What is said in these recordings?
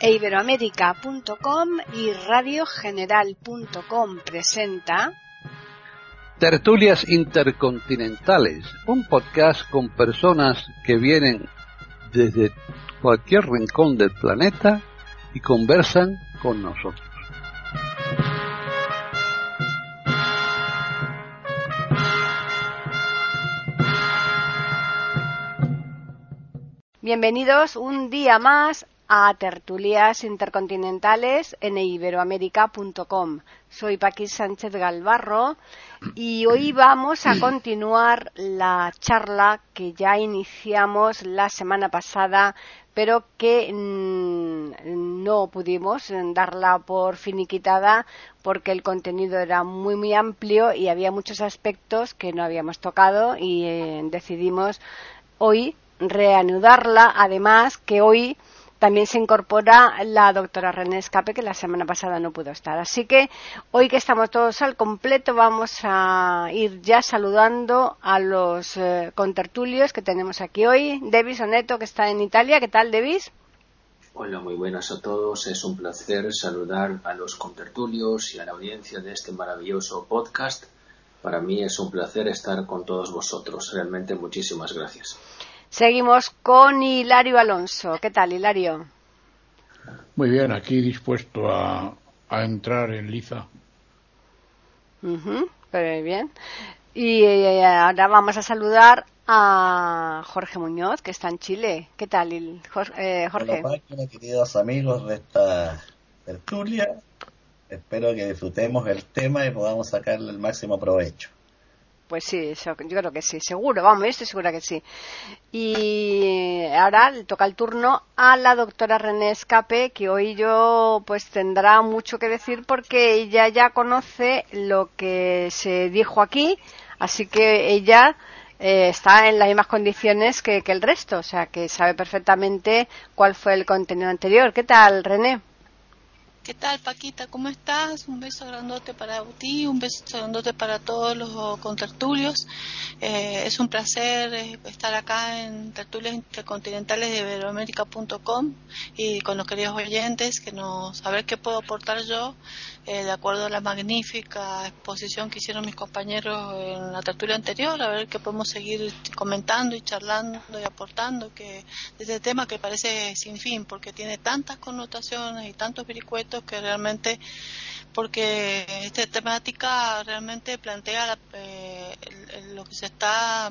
e iberoamérica.com y radiogeneral.com presenta Tertulias Intercontinentales, un podcast con personas que vienen desde cualquier rincón del planeta y conversan con nosotros. Bienvenidos un día más a tertulias intercontinentales en iberoamérica.com. Soy Paqui Sánchez Galvarro y hoy vamos a continuar la charla que ya iniciamos la semana pasada, pero que mm, no pudimos darla por finiquitada porque el contenido era muy muy amplio y había muchos aspectos que no habíamos tocado y eh, decidimos hoy reanudarla, además que hoy también se incorpora la doctora René Escape, que la semana pasada no pudo estar. Así que hoy que estamos todos al completo, vamos a ir ya saludando a los eh, contertulios que tenemos aquí hoy. Devis Oneto, que está en Italia. ¿Qué tal, Devis? Hola, muy buenas a todos. Es un placer saludar a los contertulios y a la audiencia de este maravilloso podcast. Para mí es un placer estar con todos vosotros. Realmente muchísimas gracias. Seguimos con Hilario Alonso. ¿Qué tal, Hilario? Muy bien, aquí dispuesto a, entrar en liza. muy bien. Y eh, ahora vamos a saludar a Jorge Muñoz, que está en Chile. ¿Qué tal, Jorge? Eh, Hola, queridos amigos de esta tertulia. Espero que disfrutemos el tema y podamos sacarle el máximo provecho. Pues sí, yo creo que sí, seguro, vamos, estoy segura que sí. Y ahora le toca el turno a la doctora René Escape, que hoy yo pues tendrá mucho que decir porque ella ya conoce lo que se dijo aquí, así que ella eh, está en las mismas condiciones que, que el resto, o sea que sabe perfectamente cuál fue el contenido anterior. ¿Qué tal, René? ¿Qué tal, Paquita? ¿Cómo estás? Un beso grandote para ti, un beso grandote para todos los contertulios. Eh, es un placer eh, estar acá en Tertulias Intercontinentales de Iberoamérica.com y con los queridos oyentes, que nos, a ver qué puedo aportar yo eh, de acuerdo a la magnífica exposición que hicieron mis compañeros en la tertulia anterior, a ver qué podemos seguir comentando y charlando y aportando que este tema que parece sin fin, porque tiene tantas connotaciones y tantos vericuetos que realmente, porque esta temática realmente plantea eh, lo que se está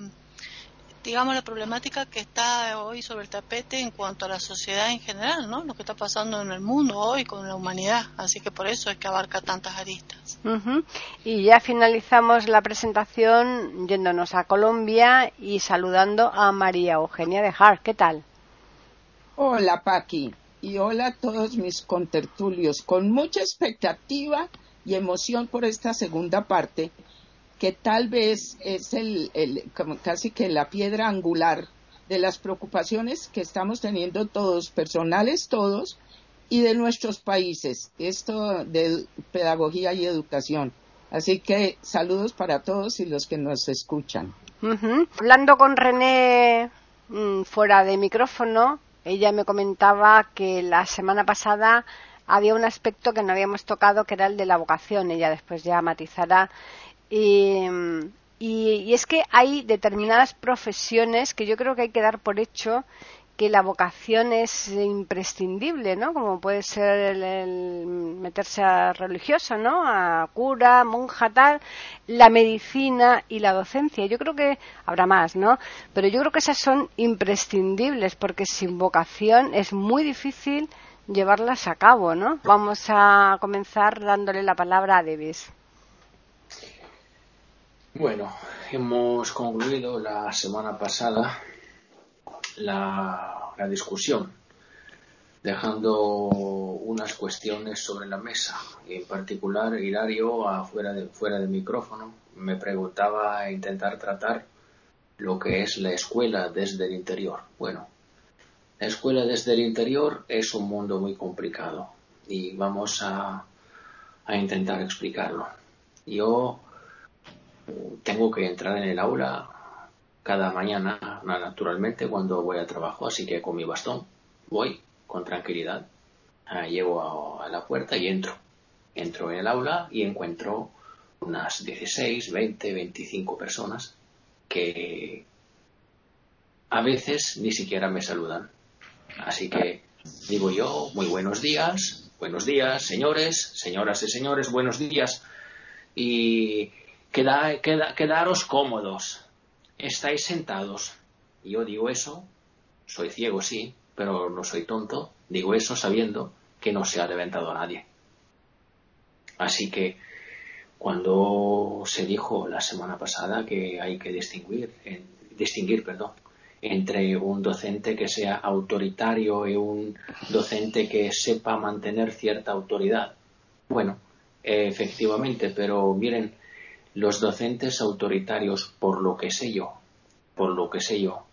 digamos, la problemática que está hoy sobre el tapete en cuanto a la sociedad en general, ¿no? Lo que está pasando en el mundo hoy con la humanidad. Así que por eso es que abarca tantas aristas. Y ya finalizamos la presentación yéndonos a Colombia y saludando a María Eugenia de Hart. ¿Qué tal? Hola, Paqui. Y hola a todos mis contertulios. Con mucha expectativa y emoción por esta segunda parte que tal vez es el, casi que la piedra angular de las preocupaciones que estamos teniendo todos, personales todos, y de nuestros países, esto de pedagogía y educación. Así que saludos para todos y los que nos escuchan. Hablando con René mm, fuera de micrófono, ella me comentaba que la semana pasada había un aspecto que no habíamos tocado, que era el de la vocación. Ella después ya matizará y, y, es que hay determinadas profesiones que yo creo que hay que dar por hecho que la vocación es imprescindible, ¿no? Como puede ser el, meterse a religioso, ¿no? A cura, monja, tal, la medicina y la docencia. Yo creo que habrá más, ¿no? Pero yo creo que esas son imprescindibles porque sin vocación es muy difícil llevarlas a cabo, ¿no? Vamos a comenzar dándole la palabra a Davis. Bueno, hemos concluido la semana pasada la, discusión, dejando unas cuestiones sobre la mesa. En particular, Hilario, fuera de, fuera de micrófono, me preguntaba intentar tratar lo que es la escuela desde el interior. Bueno, la escuela desde el interior es un mundo muy complicado y vamos a, a intentar explicarlo. Yo tengo que entrar en el aula cada mañana, naturalmente, cuando voy al trabajo, así que con mi bastón voy con tranquilidad. Ah, llego a, la puerta y entro. Entro en el aula y encuentro unas 16, 20, 25 personas que a veces ni siquiera me saludan. Así que digo yo, muy buenos días, buenos días, señores, señoras y señores, buenos días. Y queda, quedaros cómodos, estáis sentados. Y yo digo eso, soy ciego, sí, pero no soy tonto. Digo eso sabiendo que no se ha levantado a nadie. Así que cuando se dijo la semana pasada que hay que distinguir, distinguir perdón, entre un docente que sea autoritario y un docente que sepa mantener cierta autoridad. Bueno, efectivamente, pero miren, los docentes autoritarios, por lo que sé yo, por lo que sé yo,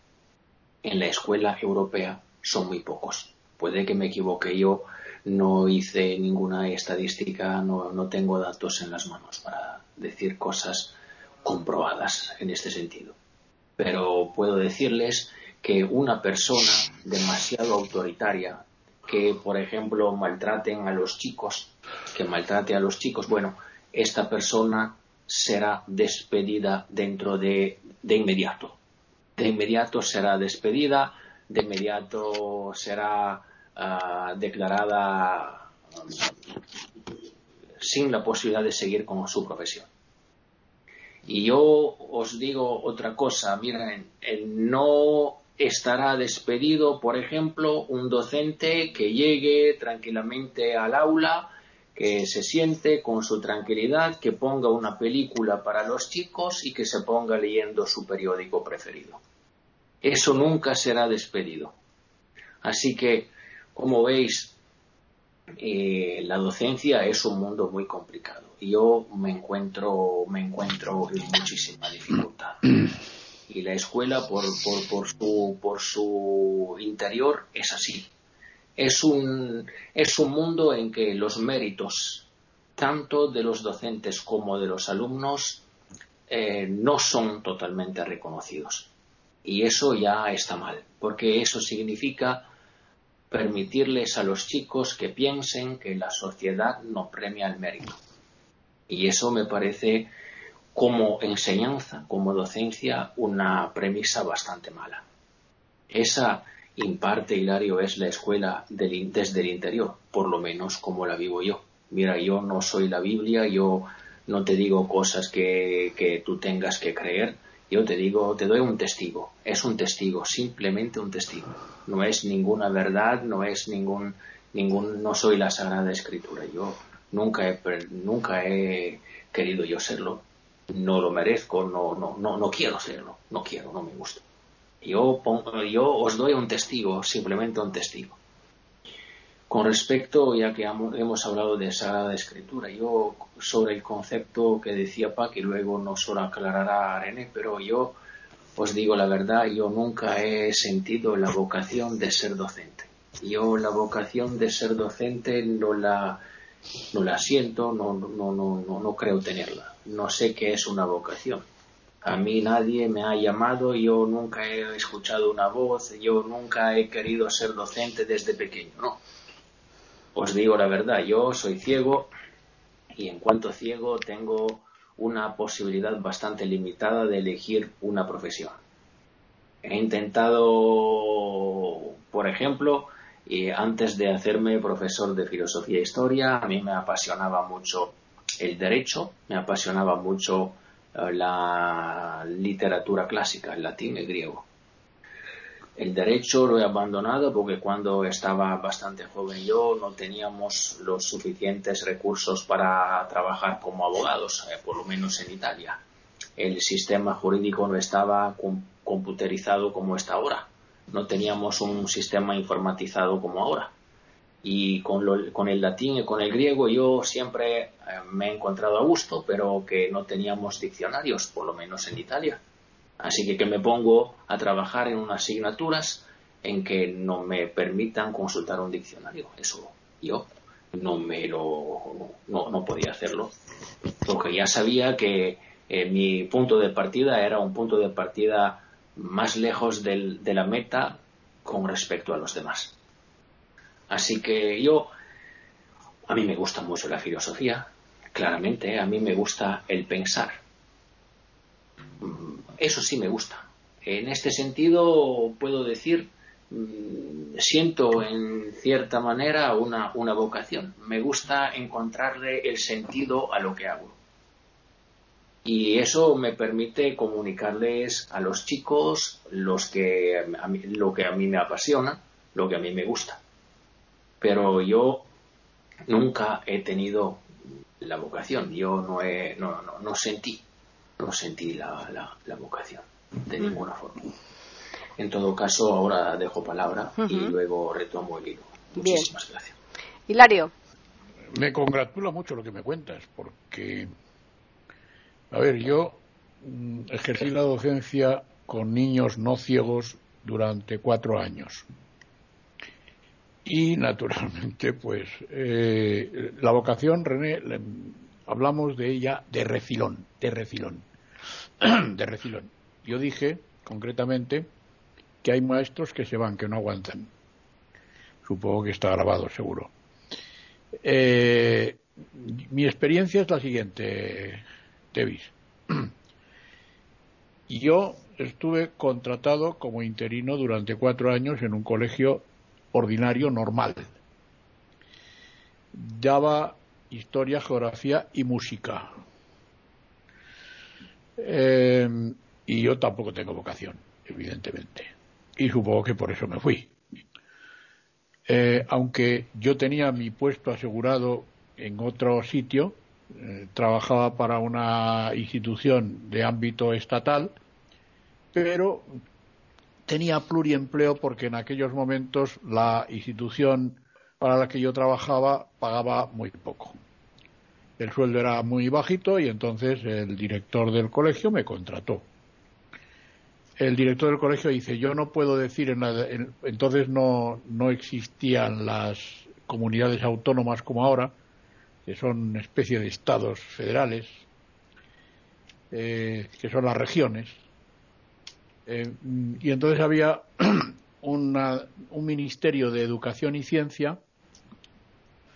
en la escuela europea son muy pocos. Puede que me equivoque yo, no hice ninguna estadística, no, no tengo datos en las manos para decir cosas comprobadas en este sentido. Pero puedo decirles que una persona demasiado autoritaria, que por ejemplo maltraten a los chicos, que maltrate a los chicos, bueno, esta persona será despedida dentro de, de inmediato. De inmediato será despedida, de inmediato será ah, declarada sin la posibilidad de seguir con su profesión. Y yo os digo otra cosa, miren, no estará despedido, por ejemplo, un docente que llegue tranquilamente al aula, que se siente con su tranquilidad, que ponga una película para los chicos y que se ponga leyendo su periódico preferido. Eso nunca será despedido. Así que, como veis, eh, la docencia es un mundo muy complicado. Yo me encuentro, me encuentro en muchísima dificultad. Y la escuela, por, por, su, por su interior, es así. Es un, es un mundo en que los méritos, tanto de los docentes como de los alumnos, eh, no son totalmente reconocidos. Y eso ya está mal, porque eso significa permitirles a los chicos que piensen que la sociedad no premia el mérito. Y eso me parece como enseñanza, como docencia, una premisa bastante mala. Esa imparte Hilario es la escuela desde el interior, por lo menos como la vivo yo. Mira, yo no soy la Biblia, yo no te digo cosas que, que tú tengas que creer, yo te digo, te doy un testigo, es un testigo, simplemente un testigo. No es ninguna verdad, no es ningún, ningún, no soy la Sagrada Escritura. Yo nunca he, nunca he querido yo serlo, no lo merezco, no, no, no, no quiero serlo, no quiero, no me gusta. Yo, pongo, yo os doy un testigo, simplemente un testigo. Con respecto, ya que hemos hablado de Sagrada Escritura, yo sobre el concepto que decía Pac y luego nos lo aclarará René, pero yo os digo la verdad, yo nunca he sentido la vocación de ser docente. Yo la vocación de ser docente no la, no la siento, no, no, no, no creo tenerla. No sé qué es una vocación. A mí nadie me ha llamado, yo nunca he escuchado una voz, yo nunca he querido ser docente desde pequeño, no os digo la verdad, yo soy ciego y en cuanto ciego tengo una posibilidad bastante limitada de elegir una profesión. He intentado, por ejemplo, antes de hacerme profesor de filosofía e historia, a mí me apasionaba mucho el derecho, me apasionaba mucho la literatura clásica, el latín y el griego. El derecho lo he abandonado porque cuando estaba bastante joven yo no teníamos los suficientes recursos para trabajar como abogados, eh, por lo menos en Italia. El sistema jurídico no estaba computerizado como está ahora. No teníamos un sistema informatizado como ahora. Y con, con el latín y con el griego yo siempre eh, me he encontrado a gusto, pero que no teníamos diccionarios, por lo menos en Italia. Así que que me pongo a trabajar en unas asignaturas en que no me permitan consultar un diccionario. Eso yo no me lo no, podía hacerlo. Porque ya sabía que eh, mi punto de partida era un punto de partida más lejos de la meta con respecto a los demás. Así que yo A mí me gusta mucho la filosofía, claramente, a mí me gusta el pensar. Mm, eso sí me gusta. En este sentido, puedo decir, mm, siento en cierta manera una, una vocación. Me gusta encontrarle el sentido a lo que hago. Y eso me permite comunicarles a los chicos los que, lo que a mí me apasiona, lo que a mí me gusta. Pero yo nunca he tenido la vocación, yo no, he, no, no, sentí, no sentí la, la, vocación de ninguna forma. En todo caso, ahora dejo palabra y luego retomo el hilo. Muchísimas gracias. Hilario. Me congratula mucho lo que me cuentas, porque, a ver, yo mm, ejercí la docencia con niños no ciegos durante cuatro años y naturalmente, pues eh, la vocación, René, hablamos de ella de refilón, de refilón, de refilón. Yo dije, concretamente, que hay maestros que se van, que no aguantan. Supongo que está grabado, seguro. Eh, mi experiencia es la siguiente, Tevis. Yo estuve contratado como interino durante cuatro años en un colegio ordinario normal. Daba historia, geografía y música. Eh, y yo tampoco tengo vocación, evidentemente. Y supongo que por eso me fui. Eh, aunque yo tenía mi puesto asegurado en otro sitio, eh, trabajaba para una institución de ámbito estatal, pero tenía pluriempleo porque en aquellos momentos la institución para la que yo trabajaba pagaba muy poco. El sueldo era muy bajito y entonces el director del colegio me contrató. El director del colegio dice, yo no puedo decir, en entonces no, no existían las comunidades autónomas como ahora, que son una especie de estados federales, eh, que son las regiones, eh, y entonces había un ministerio de educación y ciencia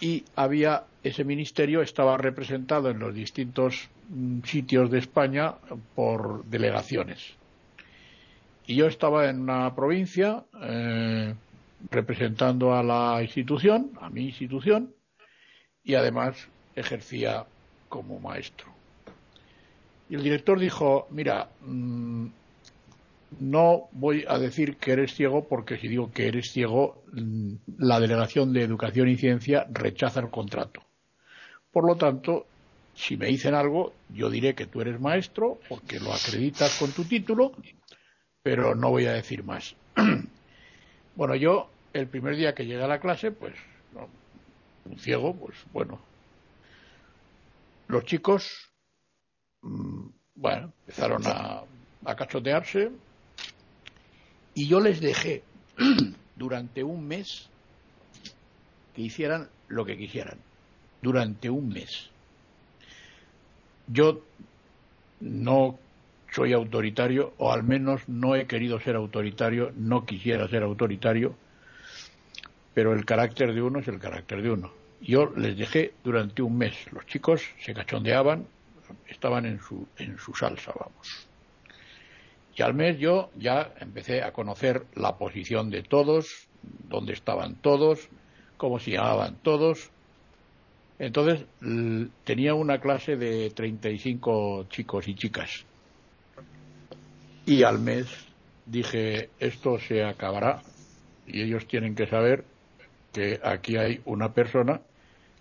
y había ese ministerio estaba representado en los distintos mm, sitios de España por delegaciones. Y yo estaba en una provincia eh, representando a la institución, a mi institución, y además ejercía como maestro. Y el director dijo, mira, mm, no voy a decir que eres ciego porque si digo que eres ciego, mm, la Delegación de Educación y Ciencia rechaza el contrato. Por lo tanto, si me dicen algo, yo diré que tú eres maestro porque lo acreditas con tu título, pero no voy a decir más. bueno, yo el primer día que llegué a la clase, pues un ciego, pues bueno. Los chicos, mm, bueno, empezaron a, a cachotearse, y yo les dejé durante un mes que hicieran lo que quisieran. Durante un mes. Yo no soy autoritario, o al menos no he querido ser autoritario, no quisiera ser autoritario, pero el carácter de uno es el carácter de uno. Yo les dejé durante un mes. Los chicos se cachondeaban, estaban en su, en su salsa, vamos. Y al mes yo ya empecé a conocer la posición de todos, dónde estaban todos, cómo se llamaban todos. Entonces tenía una clase de 35 chicos y chicas. Y al mes dije, esto se acabará y ellos tienen que saber que aquí hay una persona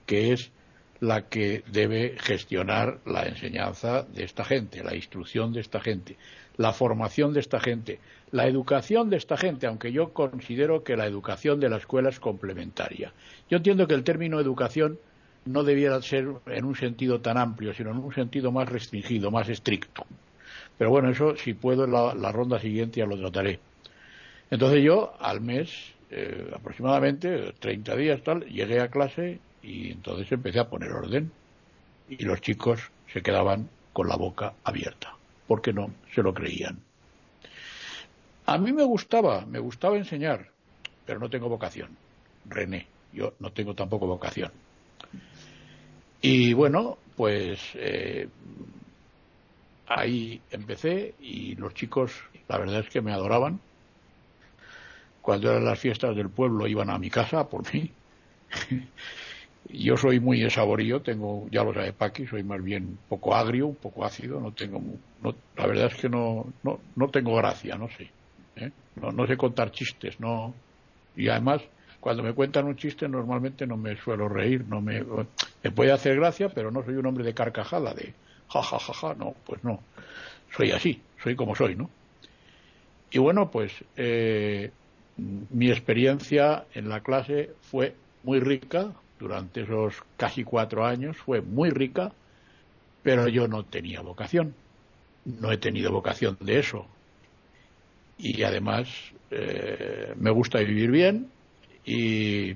que es la que debe gestionar la enseñanza de esta gente, la instrucción de esta gente la formación de esta gente, la educación de esta gente, aunque yo considero que la educación de la escuela es complementaria. Yo entiendo que el término educación no debiera ser en un sentido tan amplio, sino en un sentido más restringido, más estricto. Pero bueno, eso si puedo en la, ronda siguiente ya lo trataré. Entonces yo al mes, eh, aproximadamente 30 días tal, llegué a clase y entonces empecé a poner orden y los chicos se quedaban con la boca abierta porque no se lo creían. A mí me gustaba, me gustaba enseñar, pero no tengo vocación. René, yo no tengo tampoco vocación. Y bueno, pues eh, ahí empecé y los chicos, la verdad es que me adoraban. Cuando eran las fiestas del pueblo iban a mi casa por mí. Yo soy muy saborío, tengo, ya lo sabe Paqui, soy más bien poco agrio, un poco ácido, no tengo, no, la verdad es que no, no, no tengo gracia, no sé. ¿eh? No, no sé contar chistes, no. Y además, cuando me cuentan un chiste normalmente no me suelo reír, no me, me puede hacer gracia, pero no soy un hombre de carcajada, de ja, ja, ja, ja, no, pues no. Soy así, soy como soy, ¿no? Y bueno, pues eh, mi experiencia en la clase fue muy rica, durante esos casi cuatro años, fue muy rica, pero yo no tenía vocación, no he tenido vocación de eso. Y además eh, me gusta vivir bien y,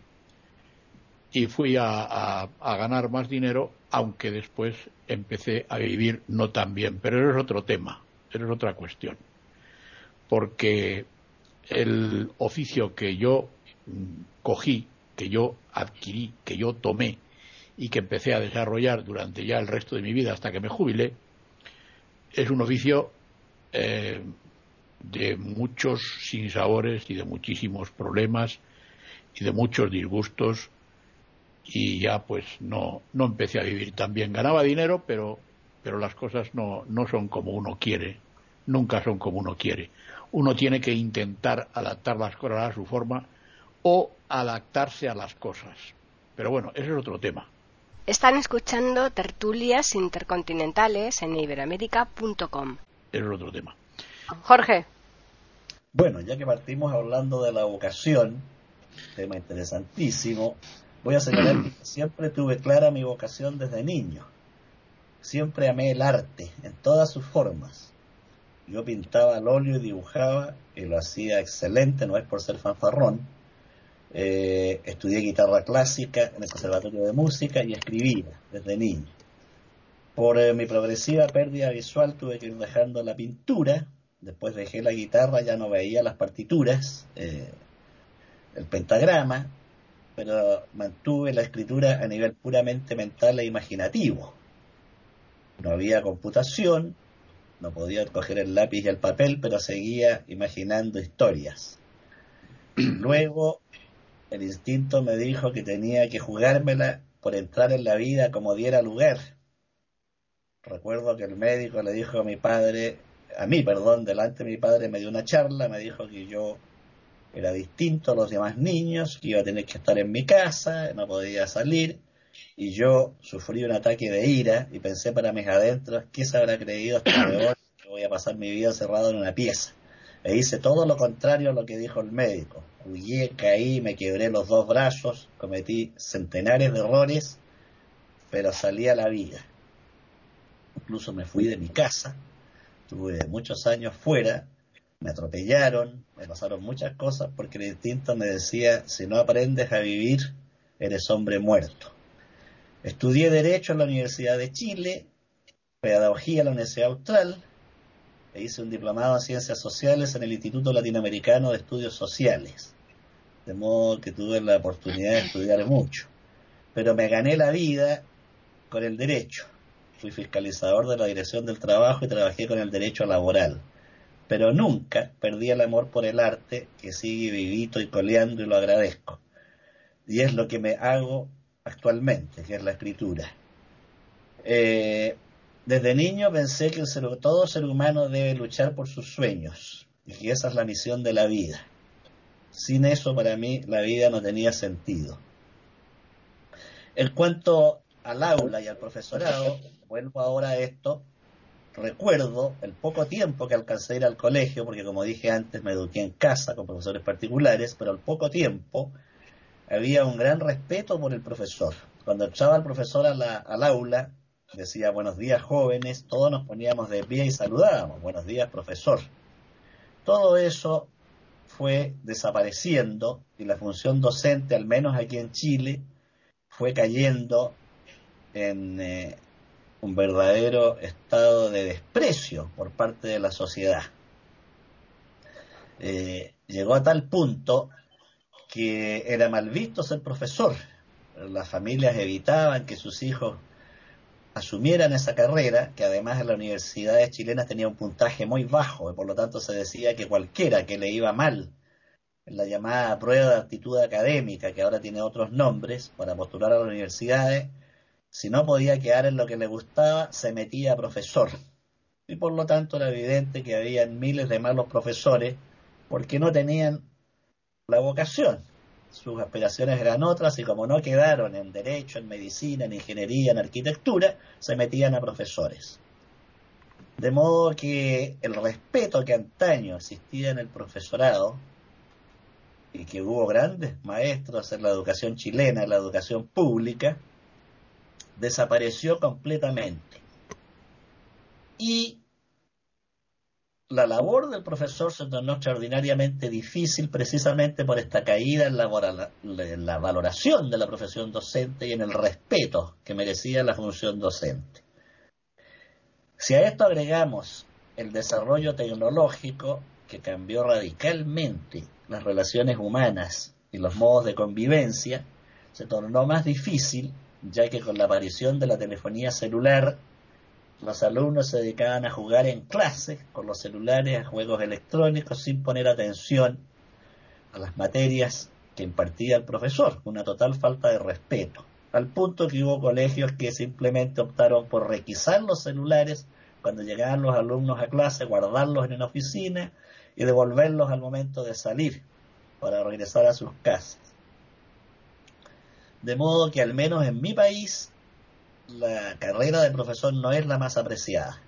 y fui a, a, ganar más dinero, aunque después empecé a vivir no tan bien. Pero eso es otro tema, eso es otra cuestión. Porque el oficio que yo mm, cogí que yo adquirí, que yo tomé y que empecé a desarrollar durante ya el resto de mi vida hasta que me jubilé, es un oficio eh, de muchos sinsabores y de muchísimos problemas y de muchos disgustos y ya pues no, no empecé a vivir tan bien. Ganaba dinero, pero, pero las cosas no, no son como uno quiere, nunca son como uno quiere. Uno tiene que intentar adaptar las cosas a su forma o adaptarse a las cosas. Pero bueno, ese es otro tema. Están escuchando tertulias intercontinentales en iberoamérica.com. Ese es otro tema. Jorge. Bueno, ya que partimos hablando de la vocación, tema interesantísimo, voy a señalar que siempre tuve clara mi vocación desde niño. Siempre amé el arte en todas sus formas. Yo pintaba al óleo y dibujaba y lo hacía excelente, no es por ser fanfarrón, eh, estudié guitarra clásica en el Conservatorio de Música y escribía desde niño. Por eh, mi progresiva pérdida visual tuve que ir dejando la pintura, después dejé la guitarra, ya no veía las partituras, eh, el pentagrama, pero mantuve la escritura a nivel puramente mental e imaginativo. No había computación, no podía coger el lápiz y el papel, pero seguía imaginando historias. Luego el instinto me dijo que tenía que jugármela por entrar en la vida como diera lugar. Recuerdo que el médico le dijo a mi padre, a mí, perdón, delante de mi padre me dio una charla, me dijo que yo era distinto a los demás niños, que iba a tener que estar en mi casa, no podía salir, y yo sufrí un ataque de ira y pensé para mis adentros, ¿qué se habrá creído hasta hoy que voy a pasar mi vida cerrado en una pieza? E hice todo lo contrario a lo que dijo el médico. Huyé, caí, me quebré los dos brazos, cometí centenares de errores, pero salí a la vida. Incluso me fui de mi casa, tuve muchos años fuera, me atropellaron, me pasaron muchas cosas porque el instinto me decía, si no aprendes a vivir, eres hombre muerto. Estudié Derecho en la Universidad de Chile, Pedagogía en la Universidad Austral, hice un diplomado en Ciencias Sociales en el Instituto Latinoamericano de Estudios Sociales. De modo que tuve la oportunidad de estudiar mucho. Pero me gané la vida con el derecho. Fui fiscalizador de la Dirección del Trabajo y trabajé con el derecho laboral. Pero nunca perdí el amor por el arte, que sigue vivito y coleando y lo agradezco. Y es lo que me hago actualmente, que es la escritura. Eh, desde niño pensé que todo ser humano debe luchar por sus sueños y que esa es la misión de la vida. Sin eso para mí la vida no tenía sentido. En cuanto al aula y al profesorado, vuelvo ahora a esto, recuerdo el poco tiempo que alcancé a ir al colegio, porque como dije antes me eduqué en casa con profesores particulares, pero al poco tiempo había un gran respeto por el profesor. Cuando echaba al profesor al aula, decía buenos días jóvenes, todos nos poníamos de pie y saludábamos, buenos días profesor. Todo eso fue desapareciendo y la función docente, al menos aquí en Chile, fue cayendo en eh, un verdadero estado de desprecio por parte de la sociedad. Eh, llegó a tal punto que era mal visto ser profesor. Las familias evitaban que sus hijos asumieran esa carrera, que además en las universidades chilenas tenía un puntaje muy bajo, y por lo tanto se decía que cualquiera que le iba mal en la llamada prueba de actitud académica, que ahora tiene otros nombres, para postular a las universidades, si no podía quedar en lo que le gustaba, se metía a profesor. Y por lo tanto era evidente que había miles de malos profesores porque no tenían la vocación sus aspiraciones eran otras y como no quedaron en derecho, en medicina, en ingeniería, en arquitectura, se metían a profesores. De modo que el respeto que antaño existía en el profesorado y que hubo grandes maestros en la educación chilena, en la educación pública, desapareció completamente. Y la labor del profesor se tornó extraordinariamente difícil precisamente por esta caída en la, valoración de la profesión docente y en el respeto que merecía la función docente. Si a esto agregamos el desarrollo tecnológico que cambió radicalmente las relaciones humanas y los modos de convivencia, se tornó más difícil, ya que con la aparición de la telefonía celular los alumnos se dedicaban a jugar en clase con los celulares, a juegos electrónicos, sin poner atención a las materias que impartía el profesor, una total falta de respeto, al punto que hubo colegios que simplemente optaron por requisar los celulares cuando llegaban los alumnos a clase, guardarlos en la oficina y devolverlos al momento de salir para regresar a sus casas. De modo que al menos en mi país la carrera de profesor no es la más apreciada.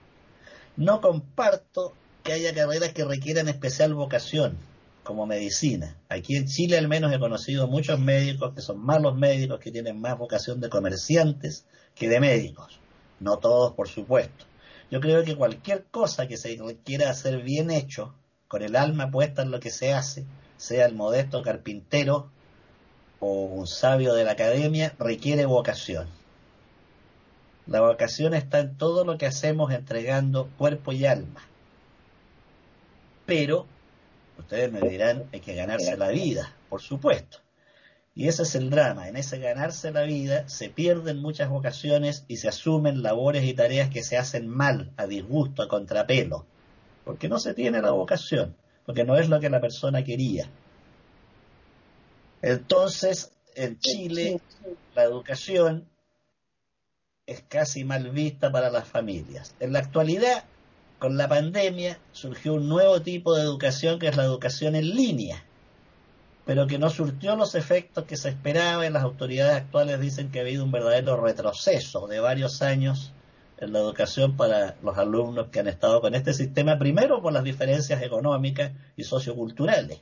No comparto que haya carreras que requieran especial vocación, como medicina. Aquí en Chile al menos he conocido muchos médicos que son malos médicos, que tienen más vocación de comerciantes que de médicos. No todos, por supuesto. Yo creo que cualquier cosa que se quiera hacer bien hecho, con el alma puesta en lo que se hace, sea el modesto carpintero o un sabio de la academia, requiere vocación. La vocación está en todo lo que hacemos entregando cuerpo y alma. Pero, ustedes me dirán, hay que ganarse la vida, por supuesto. Y ese es el drama. En ese ganarse la vida se pierden muchas vocaciones y se asumen labores y tareas que se hacen mal, a disgusto, a contrapelo. Porque no se tiene la vocación, porque no es lo que la persona quería. Entonces, en Chile, la educación es casi mal vista para las familias. En la actualidad, con la pandemia, surgió un nuevo tipo de educación que es la educación en línea, pero que no surtió los efectos que se esperaba y las autoridades actuales dicen que ha habido un verdadero retroceso de varios años en la educación para los alumnos que han estado con este sistema, primero por las diferencias económicas y socioculturales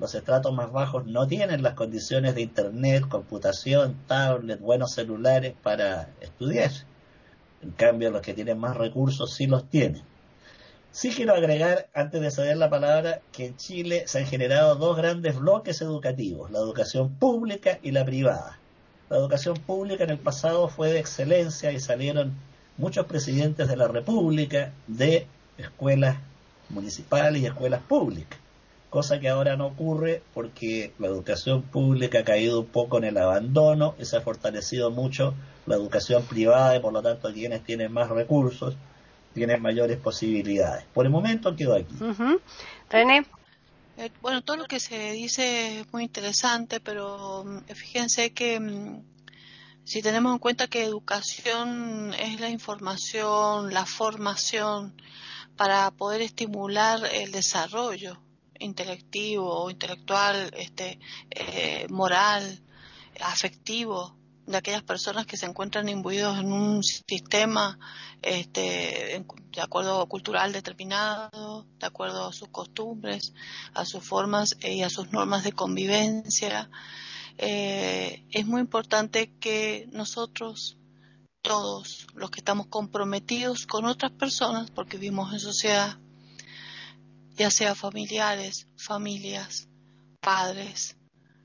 los estratos más bajos no tienen las condiciones de internet, computación, tablet, buenos celulares para estudiar. En cambio, los que tienen más recursos sí los tienen. Sí quiero agregar, antes de ceder la palabra, que en Chile se han generado dos grandes bloques educativos, la educación pública y la privada. La educación pública en el pasado fue de excelencia y salieron muchos presidentes de la República de escuelas municipales y escuelas públicas cosa que ahora no ocurre porque la educación pública ha caído un poco en el abandono y se ha fortalecido mucho la educación privada y por lo tanto quienes tienen más recursos tienen mayores posibilidades. Por el momento quedo aquí. René. Eh, bueno, todo lo que se dice es muy interesante, pero mm, fíjense que mm, si tenemos en cuenta que educación es la información, la formación para poder estimular el desarrollo intelectivo, intelectual, este, eh, moral, afectivo de aquellas personas que se encuentran imbuidos en un sistema este, de acuerdo cultural determinado, de acuerdo a sus costumbres, a sus formas y a sus normas de convivencia. Eh, es muy importante que nosotros, todos los que estamos comprometidos con otras personas, porque vivimos en sociedad, ya sea familiares, familias, padres,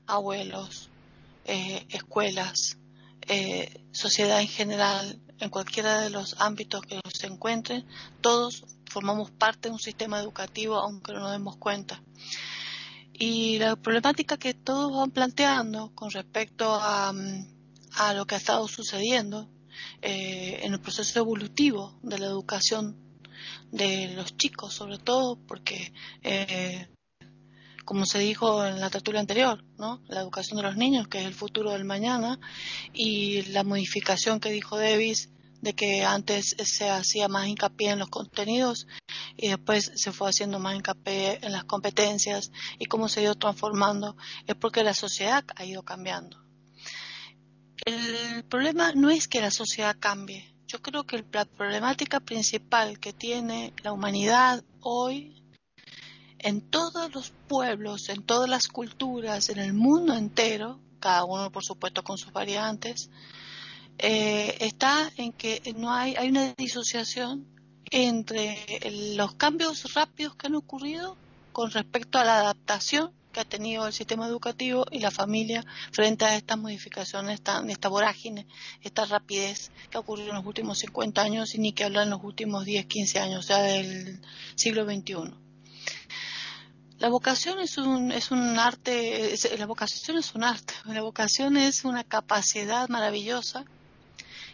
abuelos, eh, escuelas, eh, sociedad en general, en cualquiera de los ámbitos que se encuentren, todos formamos parte de un sistema educativo aunque no nos demos cuenta. Y la problemática que todos van planteando con respecto a, lo que ha estado sucediendo eh, en el proceso evolutivo de la educación de los chicos, sobre todo porque, eh, como se dijo en la tertulia anterior, ¿no? la educación de los niños, que es el futuro del mañana, y la modificación que dijo Davis de que antes se hacía más hincapié en los contenidos y después se fue haciendo más hincapié en las competencias y cómo se ha ido transformando, es porque la sociedad ha ido cambiando. El problema no es que la sociedad cambie. Yo creo que la problemática principal que tiene la humanidad hoy en todos los pueblos, en todas las culturas, en el mundo entero, cada uno por supuesto con sus variantes, eh, está en que no hay, hay una disociación entre los cambios rápidos que han ocurrido con respecto a la adaptación que ha tenido el sistema educativo y la familia frente a estas modificaciones, esta, esta vorágine, esta rapidez que ha ocurrido en los últimos 50 años y ni que hablar en los últimos 10, 15 años, o sea, del siglo XXI. La vocación es un, es un arte, la vocación es un arte, la vocación es una capacidad maravillosa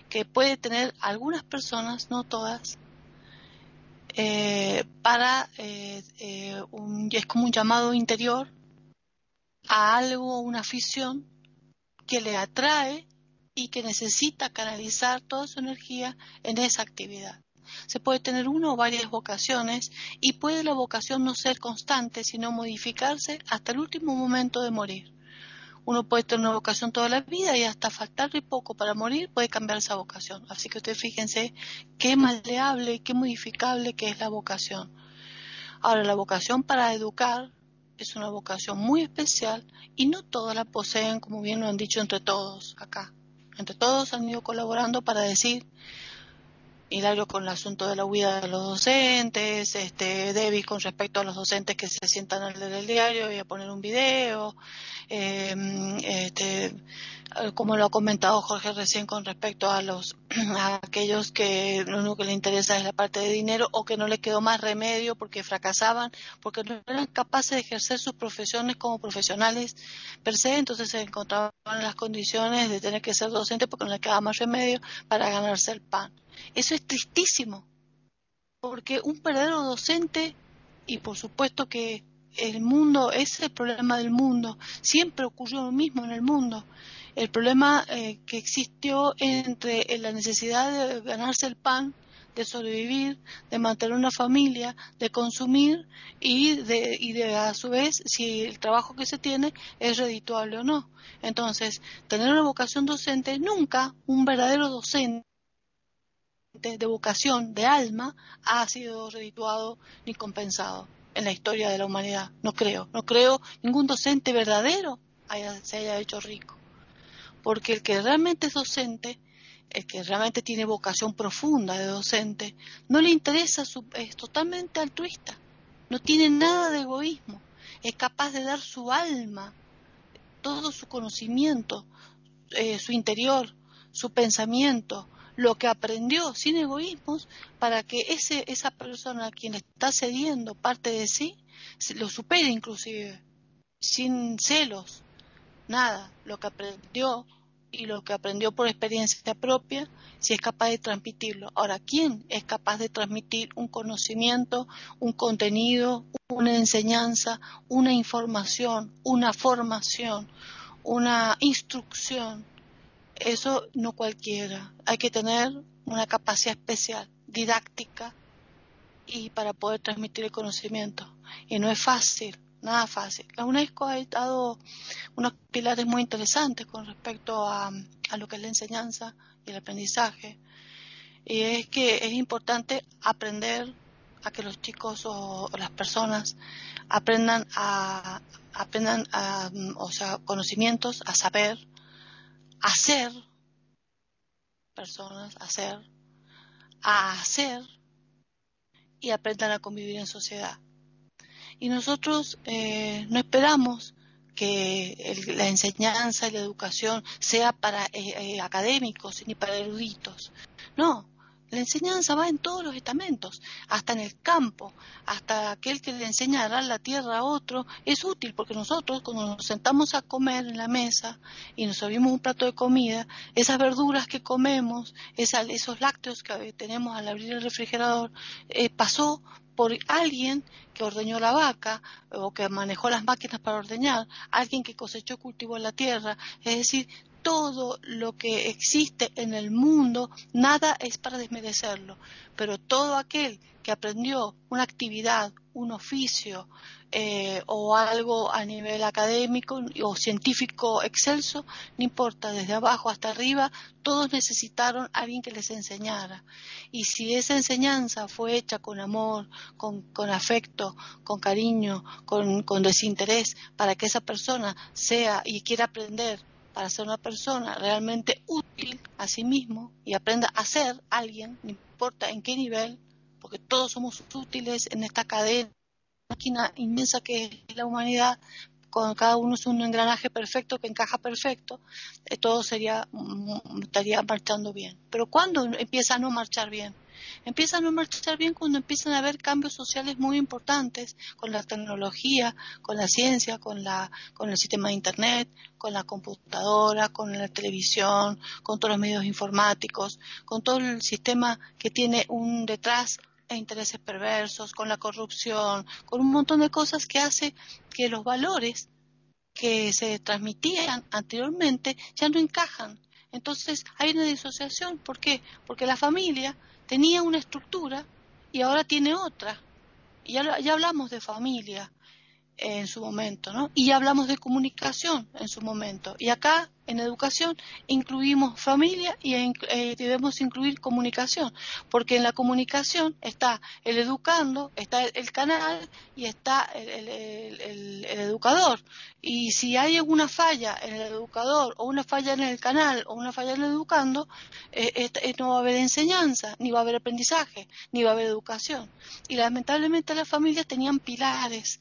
que puede tener algunas personas, no todas, eh, para, eh, eh, un, es como un llamado interior a algo, una afición que le atrae y que necesita canalizar toda su energía en esa actividad. Se puede tener una o varias vocaciones y puede la vocación no ser constante, sino modificarse hasta el último momento de morir. Uno puede tener una vocación toda la vida y hasta faltarle poco para morir puede cambiar esa vocación. Así que ustedes fíjense qué maleable, qué modificable que es la vocación. Ahora, la vocación para educar es una vocación muy especial y no todas la poseen, como bien lo han dicho entre todos acá. Entre todos han ido colaborando para decir Hilario con el asunto de la huida de los docentes, este, Davis con respecto a los docentes que se sientan al leer el diario y a poner un video, eh, este, como lo ha comentado Jorge recién con respecto a los a aquellos que lo único que les interesa es la parte de dinero o que no les quedó más remedio porque fracasaban, porque no eran capaces de ejercer sus profesiones como profesionales per se, entonces se encontraban en las condiciones de tener que ser docentes porque no les quedaba más remedio para ganarse el pan. Eso es tristísimo, porque un verdadero docente, y por supuesto que el mundo es el problema del mundo, siempre ocurrió lo mismo en el mundo. El problema eh, que existió entre la necesidad de ganarse el pan, de sobrevivir, de mantener una familia, de consumir y de, y de a su vez si el trabajo que se tiene es redituable o no. Entonces, tener una vocación docente, nunca un verdadero docente de, vocación, de alma, ha sido redituado ni compensado en la historia de la humanidad. No creo, no creo ningún docente verdadero se haya hecho rico. Porque el que realmente es docente, el que realmente tiene vocación profunda de docente, no le interesa, su, es totalmente altruista, no tiene nada de egoísmo, es capaz de dar su alma, todo su conocimiento, eh, su interior, su pensamiento, lo que aprendió sin egoísmos para que ese, esa persona a quien está cediendo parte de sí lo supere inclusive, sin celos, nada, lo que aprendió y lo que aprendió por experiencia propia, si es capaz de transmitirlo. Ahora, ¿quién es capaz de transmitir un conocimiento, un contenido, una enseñanza, una información, una formación, una instrucción eso no cualquiera. Hay que tener una capacidad especial, didáctica, y para poder transmitir el conocimiento. Y no es fácil, nada fácil. La UNESCO ha dado unos pilares muy interesantes con respecto a, a lo que es la enseñanza y el aprendizaje. Y es que es importante aprender a que los chicos o, las personas aprendan a aprendan a, o sea, conocimientos, a saber, hacer, personas, hacer, a hacer y aprendan a convivir en sociedad. Y nosotros eh, no esperamos que la enseñanza y la educación sea para eh, eh, académicos ni para eruditos. No, La enseñanza va en todos los estamentos, hasta en el campo, hasta aquel que le enseña a dar la tierra a otro, es útil porque nosotros cuando nos sentamos a comer en la mesa y nos servimos un plato de comida, esas verduras que comemos, esos lácteos que tenemos al abrir el refrigerador, eh, pasó por alguien que ordeñó la vaca o que manejó las máquinas para ordeñar, alguien que cosechó cultivo en la tierra, es decir, todo lo que existe en el mundo, nada es para desmerecerlo, pero todo aquel que aprendió una actividad, un oficio eh, o algo a nivel académico o científico excelso, no importa, desde abajo hasta arriba, todos necesitaron a alguien que les enseñara. Y si esa enseñanza fue hecha con amor, con, afecto, con cariño, con, con desinterés, para que esa persona sea y quiera aprender para ser una persona realmente útil a sí mismo y aprenda a ser alguien, no importa en qué nivel, porque todos somos útiles en esta cadena, máquina inmensa que es la humanidad, con cada uno es un engranaje perfecto que encaja perfecto, eh, todo sería mm, estaría marchando bien. Pero ¿cuándo empieza a no marchar bien? Empieza a marchar bien cuando empiezan a haber cambios sociales muy importantes con la tecnología, con la ciencia, con, la, con el sistema de Internet, con la computadora, con la televisión, con todos los medios informáticos, con todo el sistema que tiene un detrás e intereses perversos, con la corrupción, con un montón de cosas que hace que los valores que se transmitían anteriormente ya no encajan. Entonces hay una disociación. ¿Por qué? Porque la familia tenía una estructura y ahora tiene otra. Ya, ya hablamos de familia en su momento, ¿no? Y hablamos de comunicación en su momento. Y acá en educación incluimos familia y eh, debemos incluir comunicación, porque en la comunicación está el educando, está el, canal y está el, educador. Y si hay alguna falla en el educador o una falla en el canal o una falla en el educando, eh, eh, no va a haber enseñanza, ni va a haber aprendizaje, ni va a haber educación. Y lamentablemente las familias tenían pilares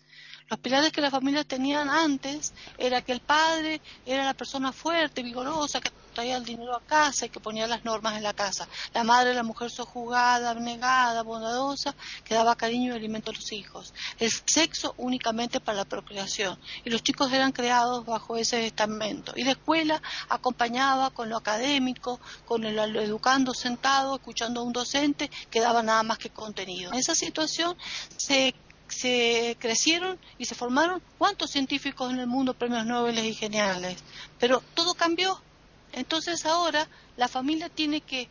los pilares que las familias tenían antes era que el padre era la persona fuerte, vigorosa, que traía el dinero a casa y que ponía las normas en la casa. La madre, la mujer sojugada, abnegada, bondadosa, que daba cariño y alimento a los hijos. El sexo únicamente para la procreación. Y los chicos eran creados bajo ese estamento. Y la escuela acompañaba con lo académico, con el educando sentado, escuchando a un docente que daba nada más que contenido. En esa situación se se crecieron y se formaron cuántos científicos en el mundo, premios Nobel y geniales. Pero todo cambió. Entonces ahora la familia tiene que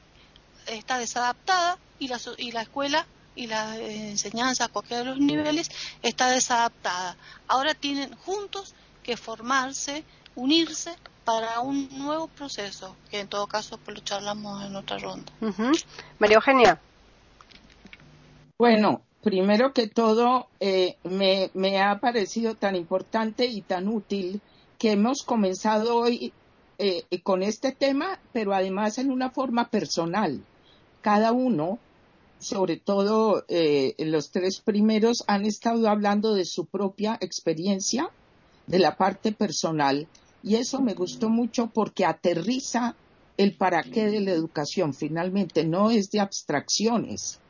estar desadaptada y la, y la escuela y la enseñanza a cualquiera de los niveles está desadaptada. Ahora tienen juntos que formarse, unirse para un nuevo proceso, que en todo caso pues lo charlamos en otra ronda. María Eugenia. Bueno, primero que todo, eh, me, ha parecido tan importante y tan útil que hemos comenzado hoy eh, con este tema, pero además en una forma personal. Cada uno, sobre todo eh, los tres primeros, han estado hablando de su propia experiencia, de la parte personal, y eso me gustó mucho porque aterriza el para qué de la educación. Finalmente, no es de abstracciones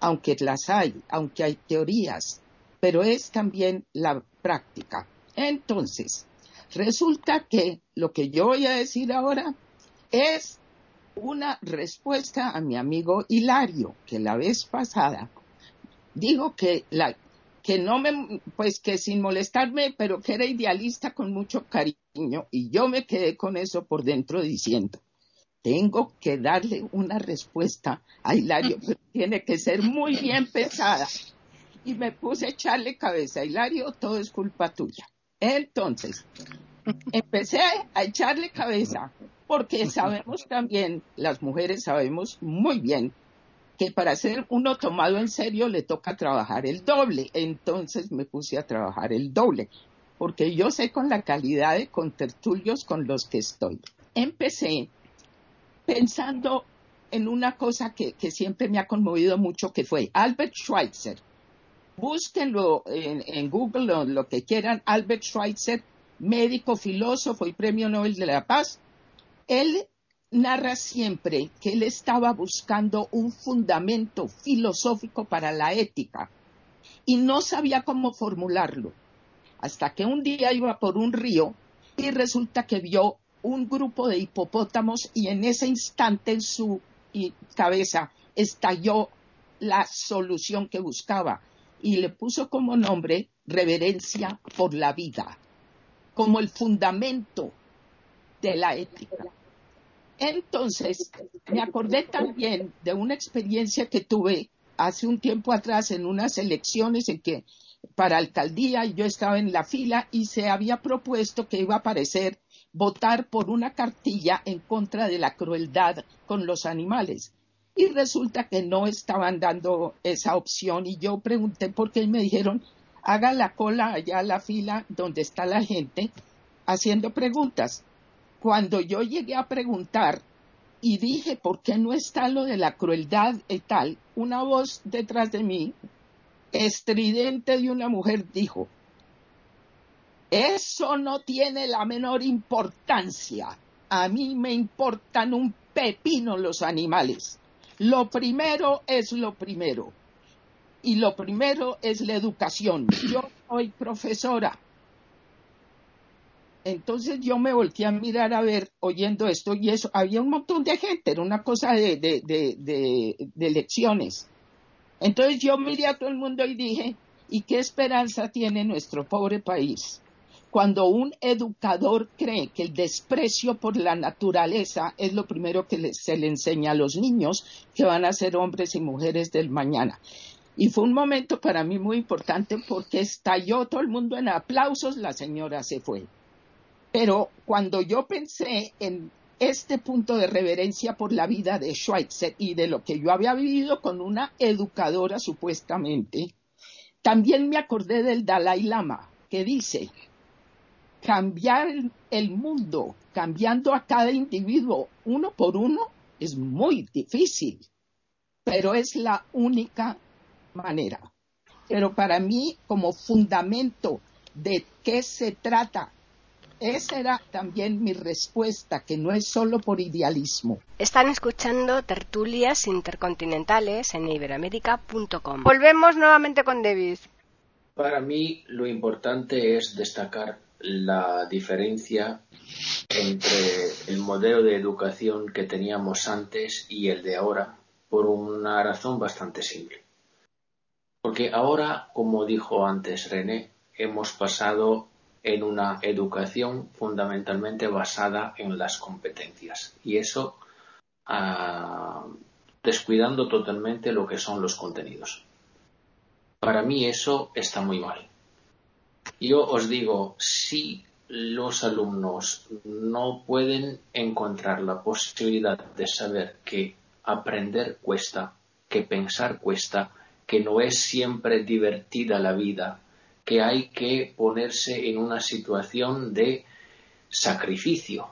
aunque las hay, aunque hay teorías, pero es también la práctica. Entonces, resulta que lo que yo voy a decir ahora es una respuesta a mi amigo Hilario, que la vez pasada dijo que la que no me, pues que sin molestarme, pero que era idealista con mucho cariño, y yo me quedé con eso por dentro diciendo, tengo que darle una respuesta a Hilario, pero tiene que ser muy bien pensada. Y me puse a echarle cabeza. Hilario, todo es culpa tuya. Entonces, empecé a echarle cabeza, porque sabemos también, las mujeres sabemos muy bien, que para ser uno tomado en serio le toca trabajar el doble. Entonces me puse a trabajar el doble, porque yo sé con la calidad de contertulios con los que estoy. Empecé pensando en una cosa que, siempre me ha conmovido mucho, que fue Albert Schweitzer. Búsquenlo en, Google lo, lo, que quieran. Albert Schweitzer, médico, filósofo y premio Nobel de la Paz. Él narra siempre que él estaba buscando un fundamento filosófico para la ética y no sabía cómo formularlo. Hasta que un día iba por un río y resulta que vio un grupo de hipopótamos y en ese instante en su cabeza estalló la solución que buscaba y le puso como nombre reverencia por la vida, como el fundamento de la ética. Entonces, me acordé también de una experiencia que tuve hace un tiempo atrás en unas elecciones en que para alcaldía yo estaba en la fila y se había propuesto que iba a aparecer votar por una cartilla en contra de la crueldad con los animales. Y resulta que no estaban dando esa opción y yo pregunté por qué y me dijeron, haga la cola allá a la fila donde está la gente haciendo preguntas. Cuando yo llegué a preguntar y dije, ¿por qué no está lo de la crueldad y tal? Una voz detrás de mí, estridente de una mujer, dijo, eso no tiene la menor importancia. A mí me importan un pepino los animales. Lo primero es lo primero. Y lo primero es la educación. Yo soy profesora. Entonces yo me volteé a mirar a ver, oyendo esto, y eso, había un montón de gente, era una cosa de, de, de, de lecciones. Entonces yo miré a todo el mundo y dije, ¿y qué esperanza tiene nuestro pobre país? Cuando un educador cree que el desprecio por la naturaleza es lo primero que se le enseña a los niños que van a ser hombres y mujeres del mañana. Y fue un momento para mí muy importante porque estalló todo el mundo en aplausos, la señora se fue. Pero cuando yo pensé en este punto de reverencia por la vida de Schweitzer y de lo que yo había vivido con una educadora supuestamente, también me acordé del Dalai Lama, que dice, cambiar el, mundo, cambiando a cada individuo uno por uno, es muy difícil, pero es la única manera. Pero para mí, como fundamento de qué se trata, esa era también mi respuesta, que no es solo por idealismo. Están escuchando tertulias intercontinentales en iberoamérica.com. Volvemos nuevamente con Davis. Para mí, lo importante es destacar la diferencia entre el modelo de educación que teníamos antes y el de ahora por una razón bastante simple. Porque ahora, como dijo antes René, hemos pasado en una educación fundamentalmente basada en las competencias y eso ah, descuidando totalmente lo que son los contenidos. Para mí eso está muy mal. Yo os digo, si los alumnos no pueden encontrar la posibilidad de saber que aprender cuesta, que pensar cuesta, que no es siempre divertida la vida, que hay que ponerse en una situación de sacrificio.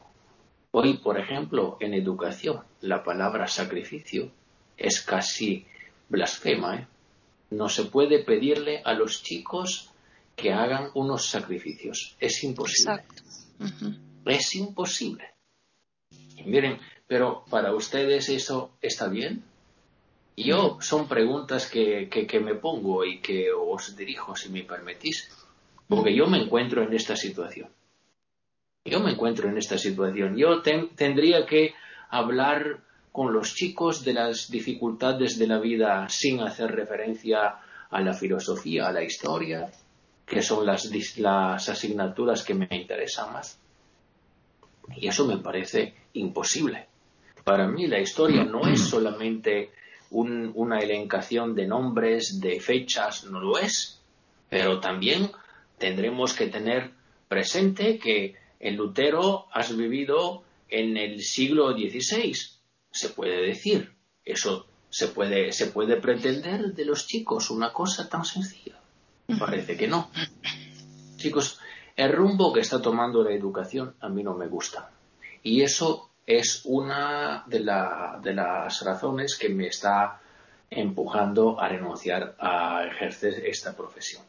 Hoy, por ejemplo, en educación, la palabra sacrificio es casi blasfema. ¿eh? No se puede pedirle a los chicos que hagan unos sacrificios. Es imposible. Es imposible. miren, pero para ustedes eso está bien. Yo son preguntas que, que, me pongo y que os dirijo, si me permitís, porque yo me encuentro en esta situación. Yo me encuentro en esta situación. Yo tendría que hablar con los chicos de las dificultades de la vida sin hacer referencia a la filosofía, a la historia, que son las, las asignaturas que me interesan más. Y eso me parece imposible. Para mí la historia no es solamente una elencación de nombres, de fechas, no lo es, pero también tendremos que tener presente que en Lutero has vivido en el siglo XVI, se puede decir. Eso se puede, se puede pretender de los chicos una cosa tan sencilla. Parece que no. Chicos, el rumbo que está tomando la educación a mí no me gusta. Y eso es una de, las razones que me está empujando a renunciar a ejercer esta profesión.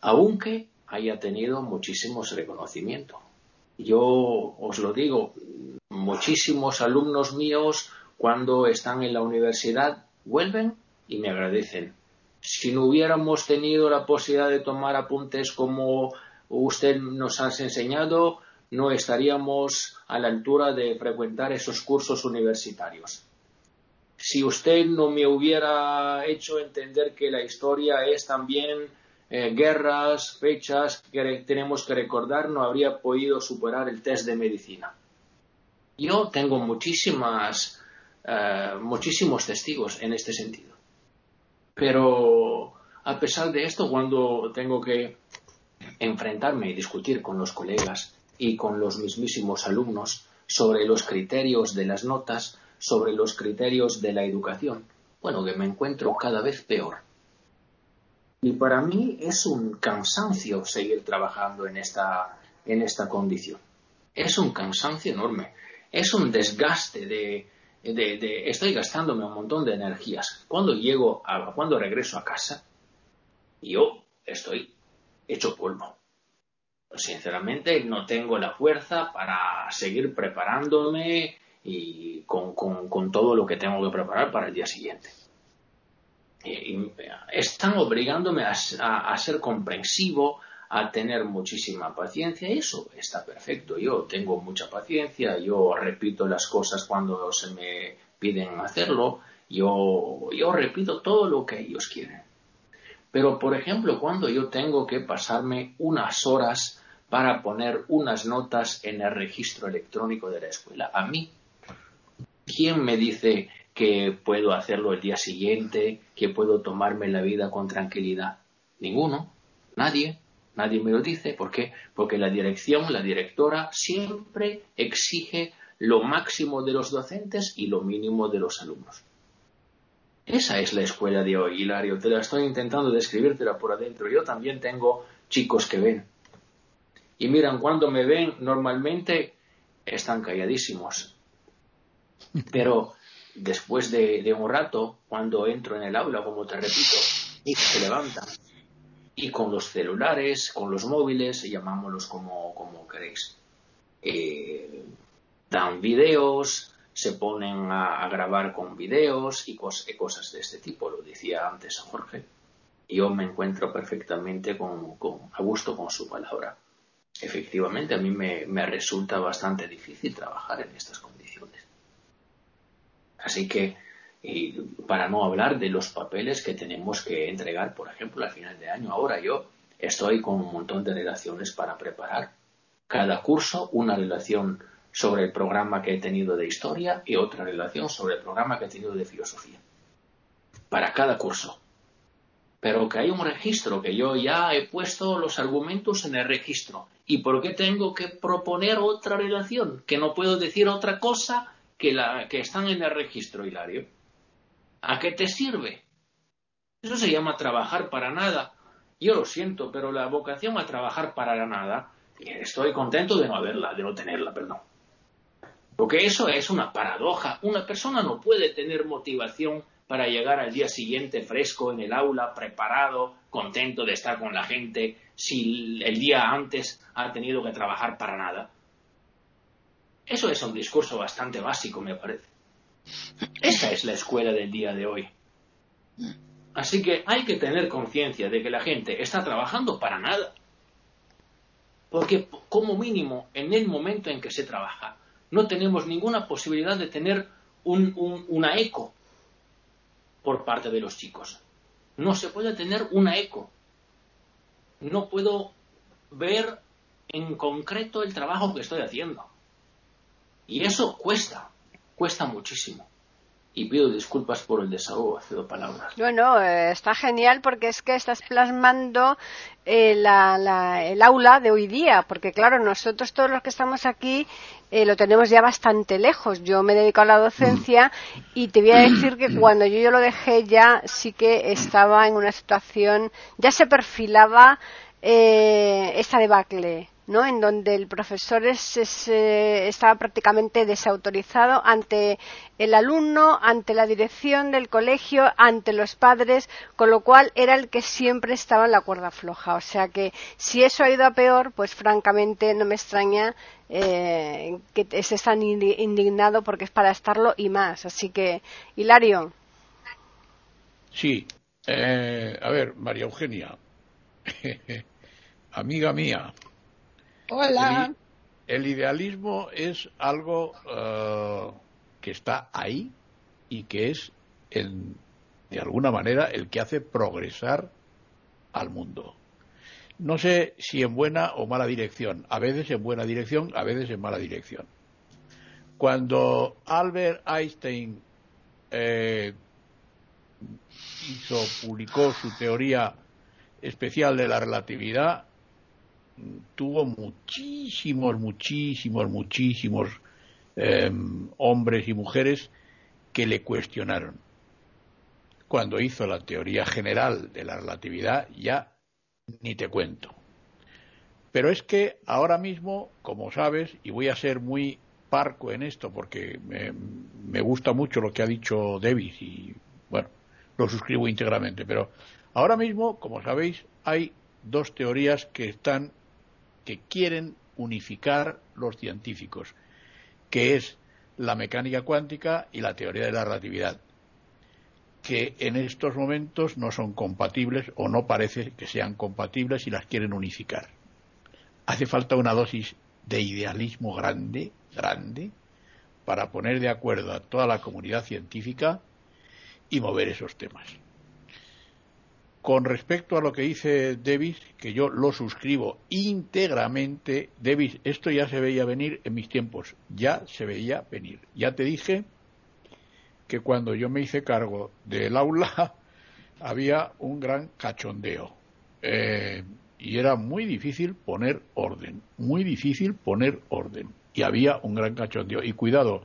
Aunque haya tenido muchísimos reconocimientos. Yo os lo digo muchísimos alumnos míos cuando están en la universidad vuelven y me agradecen. Si no hubiéramos tenido la posibilidad de tomar apuntes como usted nos ha enseñado, no estaríamos a la altura de frecuentar esos cursos universitarios. Si usted no me hubiera hecho entender que la historia es también eh, guerras, fechas que tenemos que recordar, no habría podido superar el test de medicina. Yo tengo muchísimas, eh, muchísimos testigos en este sentido. Pero a pesar de esto, cuando tengo que enfrentarme y discutir con los colegas y con los mismísimos alumnos sobre los criterios de las notas, sobre los criterios de la educación, bueno, que me encuentro cada vez peor. Y para mí es un cansancio seguir trabajando en esta, en esta condición. Es un cansancio enorme. Es un desgaste de, de, estoy gastándome un montón de energías. Cuando llego a, cuando regreso a casa, yo estoy hecho polvo. Sinceramente, no tengo la fuerza para seguir preparándome y con, con, todo lo que tengo que preparar para el día siguiente. están obligándome a, a, ser comprensivo, a tener muchísima paciencia. Eso está perfecto. Yo tengo mucha paciencia, yo repito las cosas cuando se me piden hacerlo, yo, yo repito todo lo que ellos quieren. Pero, por ejemplo, cuando yo tengo que pasarme unas horas para poner unas notas en el registro electrónico de la escuela, a mí, ¿quién me dice que puedo hacerlo el día siguiente, que puedo tomarme la vida con tranquilidad? Ninguno, nadie, nadie me lo dice. ¿Por qué? Porque la dirección, la directora, siempre exige lo máximo de los docentes y lo mínimo de los alumnos. Esa es la escuela de hoy, Hilario. Te la estoy intentando describírtela por adentro. Yo también tengo chicos que ven. Y miran, cuando me ven, normalmente están calladísimos. Pero después de, un rato, cuando entro en el aula, como te repito, y se levantan. Y con los celulares, con los móviles, llamámoslos como, como queréis. Eh, dan videos, se ponen a, grabar con videos y, cosas de este tipo, lo decía antes Jorge. Yo me encuentro perfectamente con, a gusto con su palabra. Efectivamente, a mí me, resulta bastante difícil trabajar en estas condiciones. Así que, para no hablar de los papeles que tenemos que entregar, por ejemplo, al final de año, ahora yo estoy con un montón de relaciones para preparar cada curso, una relación sobre el programa que he tenido de historia y otra relación sobre el programa que he tenido de filosofía. Para cada curso. Pero que hay un registro, que yo ya he puesto los argumentos en el registro. ¿Y por qué tengo que proponer otra relación? Que no puedo decir otra cosa que la que están en el registro, Hilario. ¿A qué te sirve? Eso se llama trabajar para nada. Yo lo siento, pero la vocación a trabajar para nada, estoy contento de no haberla, de no tenerla, perdón. Porque eso es una paradoja. Una persona no puede tener motivación para llegar al día siguiente fresco en el aula, preparado, contento de estar con la gente, si el día antes ha tenido que trabajar para nada. Eso es un discurso bastante básico, me parece. Esa es la escuela del día de hoy. Así que hay que tener conciencia de que la gente está trabajando para nada. Porque como mínimo, en el momento en que se trabaja, no tenemos ninguna posibilidad de tener un, una eco por parte de los chicos. No se puede tener una eco. No puedo ver en concreto el trabajo que estoy haciendo. Y eso cuesta, cuesta muchísimo y pido disculpas por el desahogo hace dos palabras. Bueno, eh, está genial porque es que estás plasmando eh, el aula de hoy día, porque claro, nosotros todos los que estamos aquí eh, lo tenemos ya bastante lejos. Yo me dedico a la docencia y te voy a decir que cuando yo, yo lo dejé ya sí que estaba en una situación, ya se perfilaba esta debacle ¿no? En donde el profesor estaba prácticamente desautorizado ante el alumno, ante la dirección del colegio, ante los padres, con lo cual era el que siempre estaba en la cuerda floja. O sea que si eso ha ido a peor, pues francamente no me extraña eh, que estés tan indignado porque es para estarlo y más. Así que, Hilario. Sí. Eh, a ver, María Eugenia. Amiga mía. Hola. El, idealismo es algo eh, que está ahí y que es, de alguna manera, el que hace progresar al mundo. No sé si en buena o mala dirección. A veces en buena dirección, a veces en mala dirección. Cuando Albert Einstein eh, hizo, publicó su teoría especial de la relatividad, tuvo muchísimos, muchísimos, muchísimos em, hombres y mujeres que le cuestionaron. Cuando hizo la teoría general de la relatividad, ya ni te cuento. Pero es que ahora mismo, como sabes, y voy a ser muy parco en esto porque me, me gusta mucho lo que ha dicho Davis y bueno, lo suscribo íntegramente, pero ahora mismo, como sabéis, hay dos teorías que están que quieren unificar los científicos, que es la mecánica cuántica y la teoría de la relatividad, que en estos momentos no son compatibles o no parece que sean compatibles y las quieren unificar. Hace falta una dosis de idealismo grande, grande, para poner de acuerdo a toda la comunidad científica y mover esos temas. Con respecto a lo que dice Davis, que yo lo suscribo íntegramente, Davis, esto ya se veía venir en mis tiempos, ya se veía venir. Ya te dije que cuando yo me hice cargo del aula había un gran cachondeo eh, y era muy difícil poner orden, muy difícil poner orden y había un gran cachondeo. Y cuidado,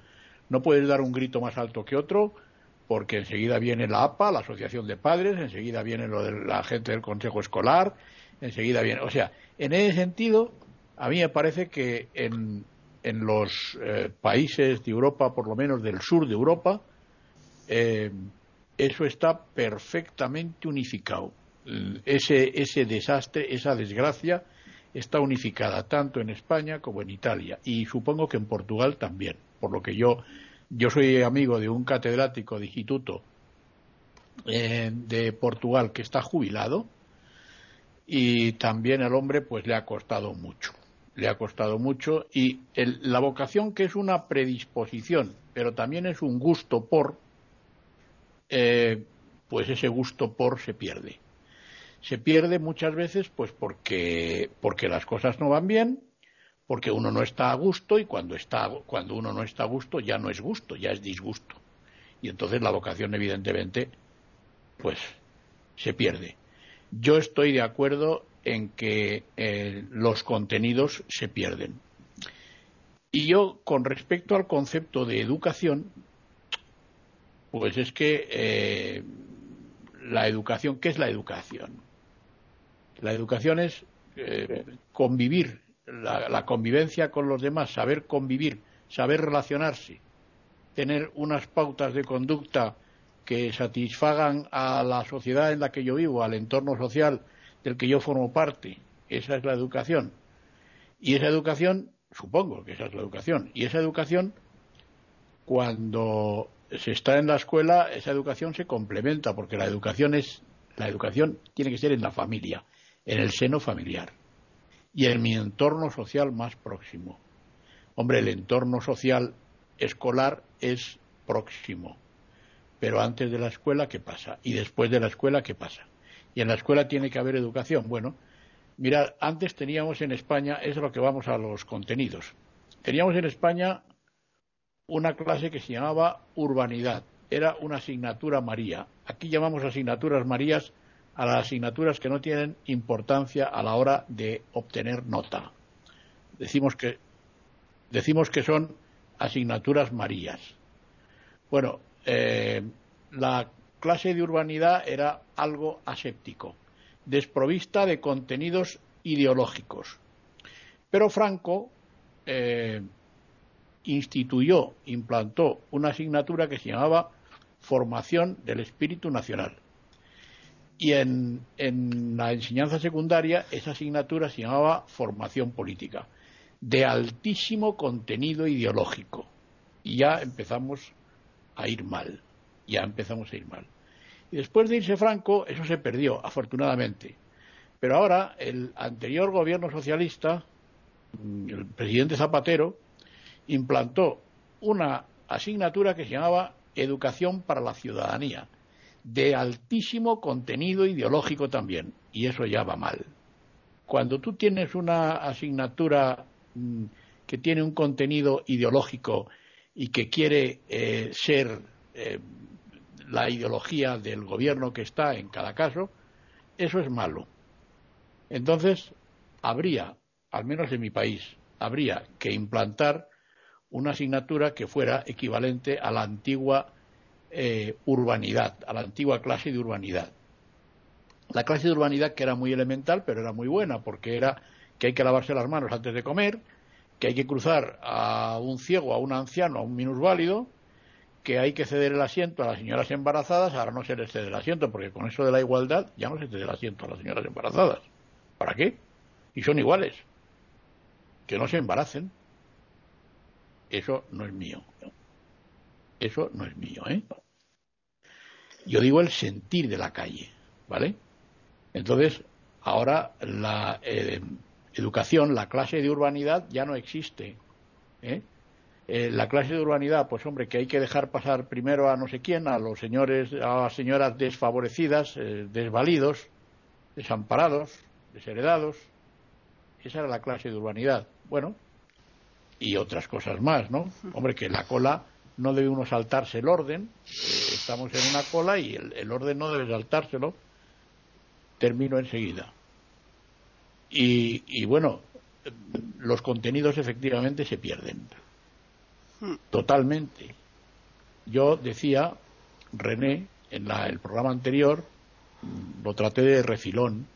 no puedes dar un grito más alto que otro porque enseguida viene la APA, la Asociación de Padres, enseguida viene lo de la gente del Consejo Escolar, enseguida viene. O sea, en ese sentido, a mí me parece que en, en los eh, países de Europa, por lo menos del sur de Europa, eh, eso está perfectamente unificado. Ese, ese desastre, esa desgracia, está unificada tanto en España como en Italia y supongo que en Portugal también, por lo que yo yo soy amigo de un catedrático de instituto eh, de Portugal que está jubilado y también el hombre pues le ha costado mucho. Le ha costado mucho y la vocación que es una predisposición, pero también es un gusto por, eh, pues ese gusto por se pierde. Se pierde muchas veces pues porque, porque las cosas no van bien, porque uno no está a gusto y cuando, está, cuando uno no está a gusto ya no es gusto, ya es disgusto. Y entonces la vocación evidentemente pues se pierde. Yo estoy de acuerdo en que eh, los contenidos se pierden. Y yo, con respecto al concepto de educación, pues es que eh, la educación, ¿qué es la educación? La educación es eh, convivir la, convivencia con los demás, saber convivir, saber relacionarse, tener unas pautas de conducta que satisfagan a la sociedad en la que yo vivo, al entorno social del que yo formo parte. Esa es la educación. Y esa educación, supongo que esa es la educación, y esa educación, cuando se está en la escuela, esa educación se complementa, porque la educación es, la educación tiene que ser en la familia, en el seno familiar y en mi entorno social más próximo. Hombre, el entorno social escolar es próximo, pero antes de la escuela, ¿qué pasa? Y después de la escuela, ¿qué pasa? Y en la escuela tiene que haber educación. Bueno, mirad, antes teníamos en España, es lo que vamos a los contenidos, teníamos en España una clase que se llamaba urbanidad, era una asignatura María. Aquí llamamos asignaturas Marías a las asignaturas que no tienen importancia a la hora de obtener nota. Decimos que, decimos que son asignaturas marías. Bueno, eh, la clase de urbanidad era algo aséptico, desprovista de contenidos ideológicos. Pero Franco eh, instituyó, implantó una asignatura que se llamaba Formación del Espíritu Nacional. Y en, la enseñanza secundaria esa asignatura se llamaba Formación Política, de altísimo contenido ideológico. Y ya empezamos a ir mal, ya empezamos a ir mal. Y después de irse Franco, eso se perdió, afortunadamente. Pero ahora el anterior gobierno socialista, el presidente Zapatero, implantó una asignatura que se llamaba Educación para la Ciudadanía, de altísimo contenido ideológico también, y eso ya va mal. Cuando tú tienes una asignatura mm, que tiene un contenido ideológico y que quiere eh, ser eh, la ideología del gobierno que está en cada caso, eso es malo. Entonces, habría, al menos en mi país, habría que implantar una asignatura que fuera equivalente a la antigua eh, urbanidad, a la antigua clase de urbanidad. La clase de urbanidad que era muy elemental, pero era muy buena, porque era que hay que lavarse las manos antes de comer, que hay que cruzar a un ciego, a un anciano, a un minusválido, que hay que ceder el asiento a las señoras embarazadas, ahora no se les cede el asiento, porque con eso de la igualdad ya no se cede el asiento a las señoras embarazadas. ¿Para qué? Y son iguales. Que no se embaracen. Eso no es mío. Eso no es mío, ¿eh? Yo digo el sentir de la calle, ¿vale? Entonces, ahora la eh, educación, la clase de urbanidad ya no existe. ¿eh? ¿eh? la clase de urbanidad, pues hombre, que hay que dejar pasar primero a no sé quién, a los señores, a las señoras desfavorecidas, eh, desvalidos, desamparados, desheredados. Esa era la clase de urbanidad. Bueno, y otras cosas más, ¿no? Hombre, que la cola no debe uno saltarse el orden. Eh, estamos en una cola y el, orden no debe saltárselo. Termino enseguida. Y, y, bueno, los contenidos efectivamente se pierden. Totalmente. Yo decía, René, en la, el programa anterior, lo traté de refilón,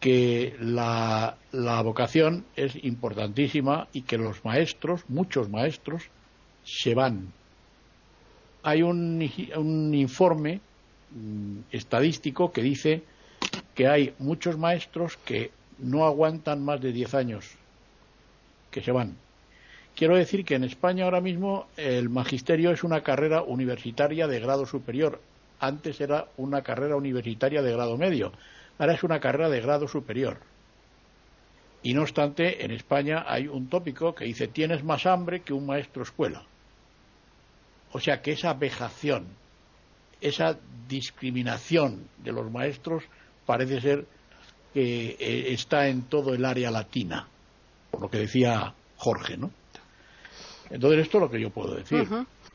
que la, vocación es importantísima y que los maestros, muchos maestros, se van. Hay un, un informe mm, estadístico que dice que hay muchos maestros que no aguantan más de 10 años, que se van. Quiero decir que en España ahora mismo el magisterio es una carrera universitaria de grado superior. Antes era una carrera universitaria de grado medio ahora es una carrera de grado superior. Y no obstante, en España hay un tópico que dice tienes más hambre que un maestro escuela. O sea que esa vejación, esa discriminación de los maestros parece ser que eh, está en todo el área latina, por lo que decía Jorge, ¿no? Entonces esto es lo que yo puedo decir.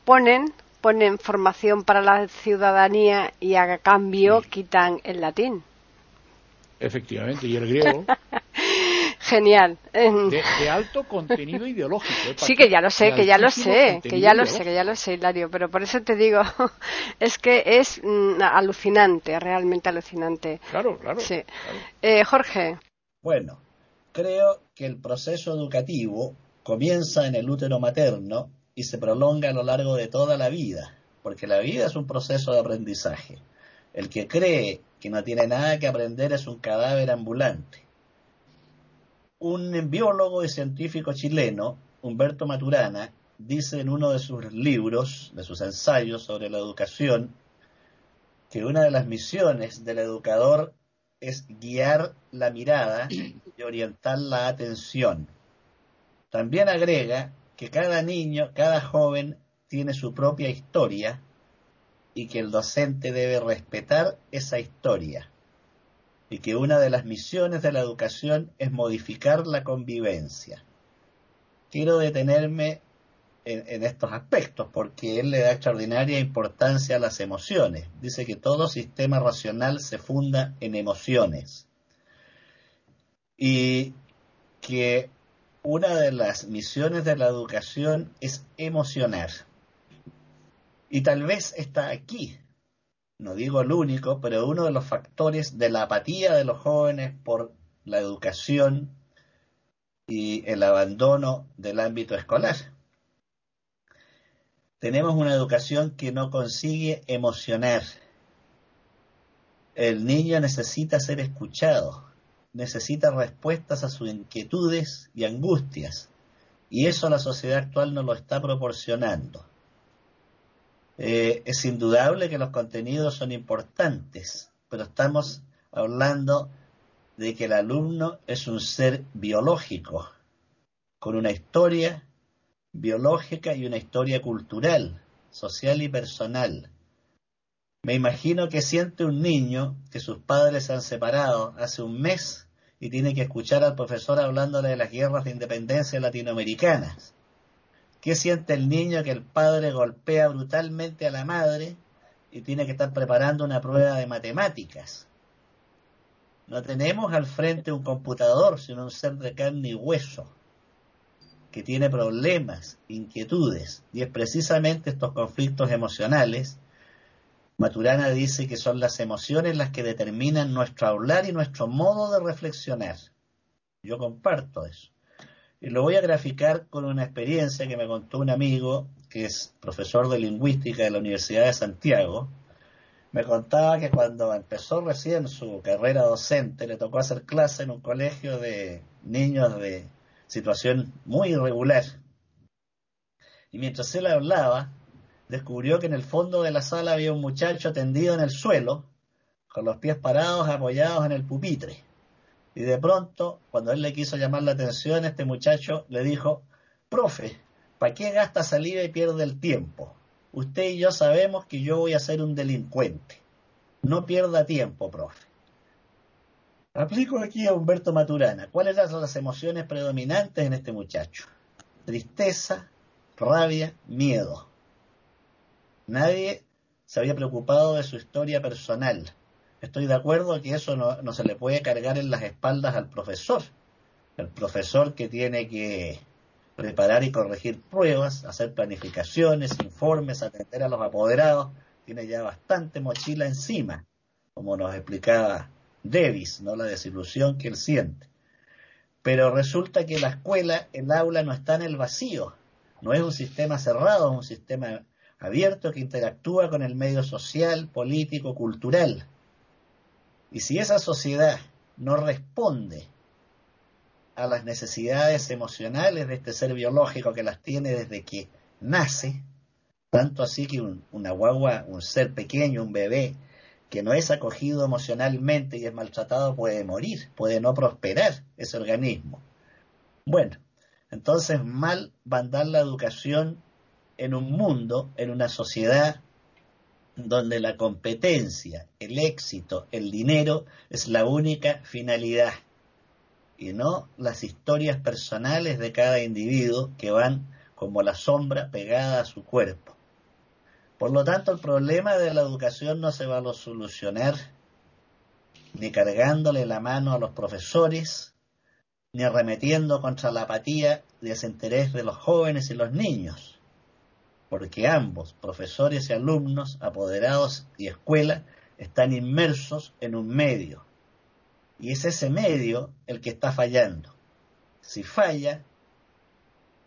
Ponen ponen formación para la ciudadanía y a cambio quitan el latín. Efectivamente, y el griego. Genial. De, alto contenido ideológico. ¿eh? Sí, que ya lo sé, que ya lo sé, que ya lo sé, que ya lo sé, Hilario, pero por eso te digo, es que es mm, alucinante, realmente alucinante. Claro, claro. Sí. Eh, Jorge. Bueno, creo que el proceso educativo comienza en el útero materno y se prolonga a lo largo de toda la vida, porque la vida es un proceso de aprendizaje. El que cree que no tiene nada que aprender es un cadáver ambulante. Un biólogo y científico chileno, Humberto Maturana, dice en uno de sus libros, de sus ensayos sobre la educación, que una de las misiones del educador es guiar la mirada y orientar la atención. También agrega que cada niño, cada joven tiene su propia historia y que el docente debe respetar esa historia y que una de las misiones de la educación es modificar la convivencia. Quiero detenerme en, estos aspectos porque él le da extraordinaria importancia a las emociones. Dice que todo sistema racional se funda en emociones y que una de las misiones de la educación es emocionar. Y tal vez está aquí, no digo el único, pero uno de los factores de la apatía de los jóvenes por la educación y el abandono del ámbito escolar. Tenemos una educación que no consigue emocionar. El niño necesita ser escuchado, necesita respuestas a sus inquietudes y angustias, y eso la sociedad actual no lo está proporcionando. Eh, es indudable que los contenidos son importantes, pero estamos hablando de que el alumno es un ser biológico, con una historia biológica y una historia cultural, social y personal. Me imagino que siente un niño que sus padres se han separado hace un mes y tiene que escuchar al profesor hablándole de las guerras de independencia latinoamericanas. ¿Qué siente el niño que el padre golpea brutalmente a la madre y tiene que estar preparando una prueba de matemáticas? No tenemos al frente un computador, sino un ser de carne y hueso que tiene problemas, inquietudes, y es precisamente estos conflictos emocionales. Maturana dice que son las emociones las que determinan nuestro hablar y nuestro modo de reflexionar. Yo comparto eso. Y lo voy a graficar con una experiencia que me contó un amigo que es profesor de lingüística de la Universidad de Santiago. Me contaba que cuando empezó recién su carrera docente le tocó hacer clase en un colegio de niños de situación muy irregular. Y mientras él hablaba, descubrió que en el fondo de la sala había un muchacho tendido en el suelo, con los pies parados apoyados en el pupitre. Y de pronto, cuando él le quiso llamar la atención, este muchacho le dijo, profe, ¿para qué gasta saliva y pierde el tiempo? Usted y yo sabemos que yo voy a ser un delincuente. No pierda tiempo, profe. Aplico aquí a Humberto Maturana. ¿Cuáles eran las emociones predominantes en este muchacho? Tristeza, rabia, miedo. Nadie se había preocupado de su historia personal. Estoy de acuerdo que eso no, se le puede cargar en las espaldas al profesor. El profesor que tiene que preparar y corregir pruebas, hacer planificaciones, informes, atender a los apoderados, tiene ya bastante mochila encima, como nos explicaba Davis, ¿no? la desilusión que él siente. Pero resulta que la escuela, el aula no está en el vacío, no es un sistema cerrado, es un sistema abierto que interactúa con el medio social, político, cultural. Y si esa sociedad no responde a las necesidades emocionales de este ser biológico que las tiene desde que nace, tanto así que un, una guagua, un ser pequeño, un bebé, que no es acogido emocionalmente y es maltratado puede morir, puede no prosperar ese organismo. Bueno, entonces mal va a la educación en un mundo, en una sociedad donde la competencia, el éxito, el dinero es la única finalidad y no las historias personales de cada individuo que van como la sombra pegada a su cuerpo. Por lo tanto, el problema de la educación no se va a solucionar ni cargándole la mano a los profesores, ni arremetiendo contra la apatía y desinterés de los jóvenes y los niños, porque ambos, profesores y alumnos, apoderados y escuela, están inmersos en un medio, y es ese medio el que está fallando. Si falla,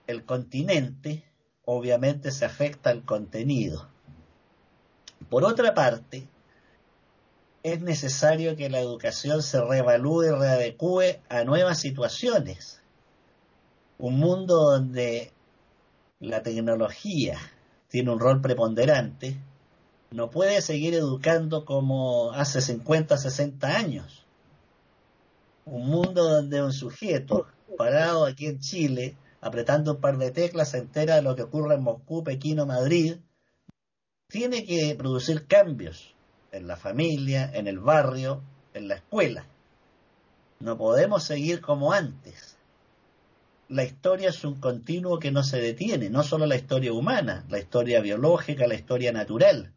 el continente obviamente se afecta al contenido. Por otra parte, es necesario que la educación se reevalúe y readecue a nuevas situaciones. Un mundo donde la tecnología tiene un rol preponderante, no puede seguir educando como hace 50, 60 años. Un mundo donde un sujeto parado aquí en Chile, apretando un par de teclas, se entera de lo que ocurre en Moscú, Pekín o Madrid, tiene que producir cambios en la familia, en el barrio, en la escuela. No podemos seguir como antes. La historia es un continuo que no se detiene, no solo la historia humana, la historia biológica, la historia natural.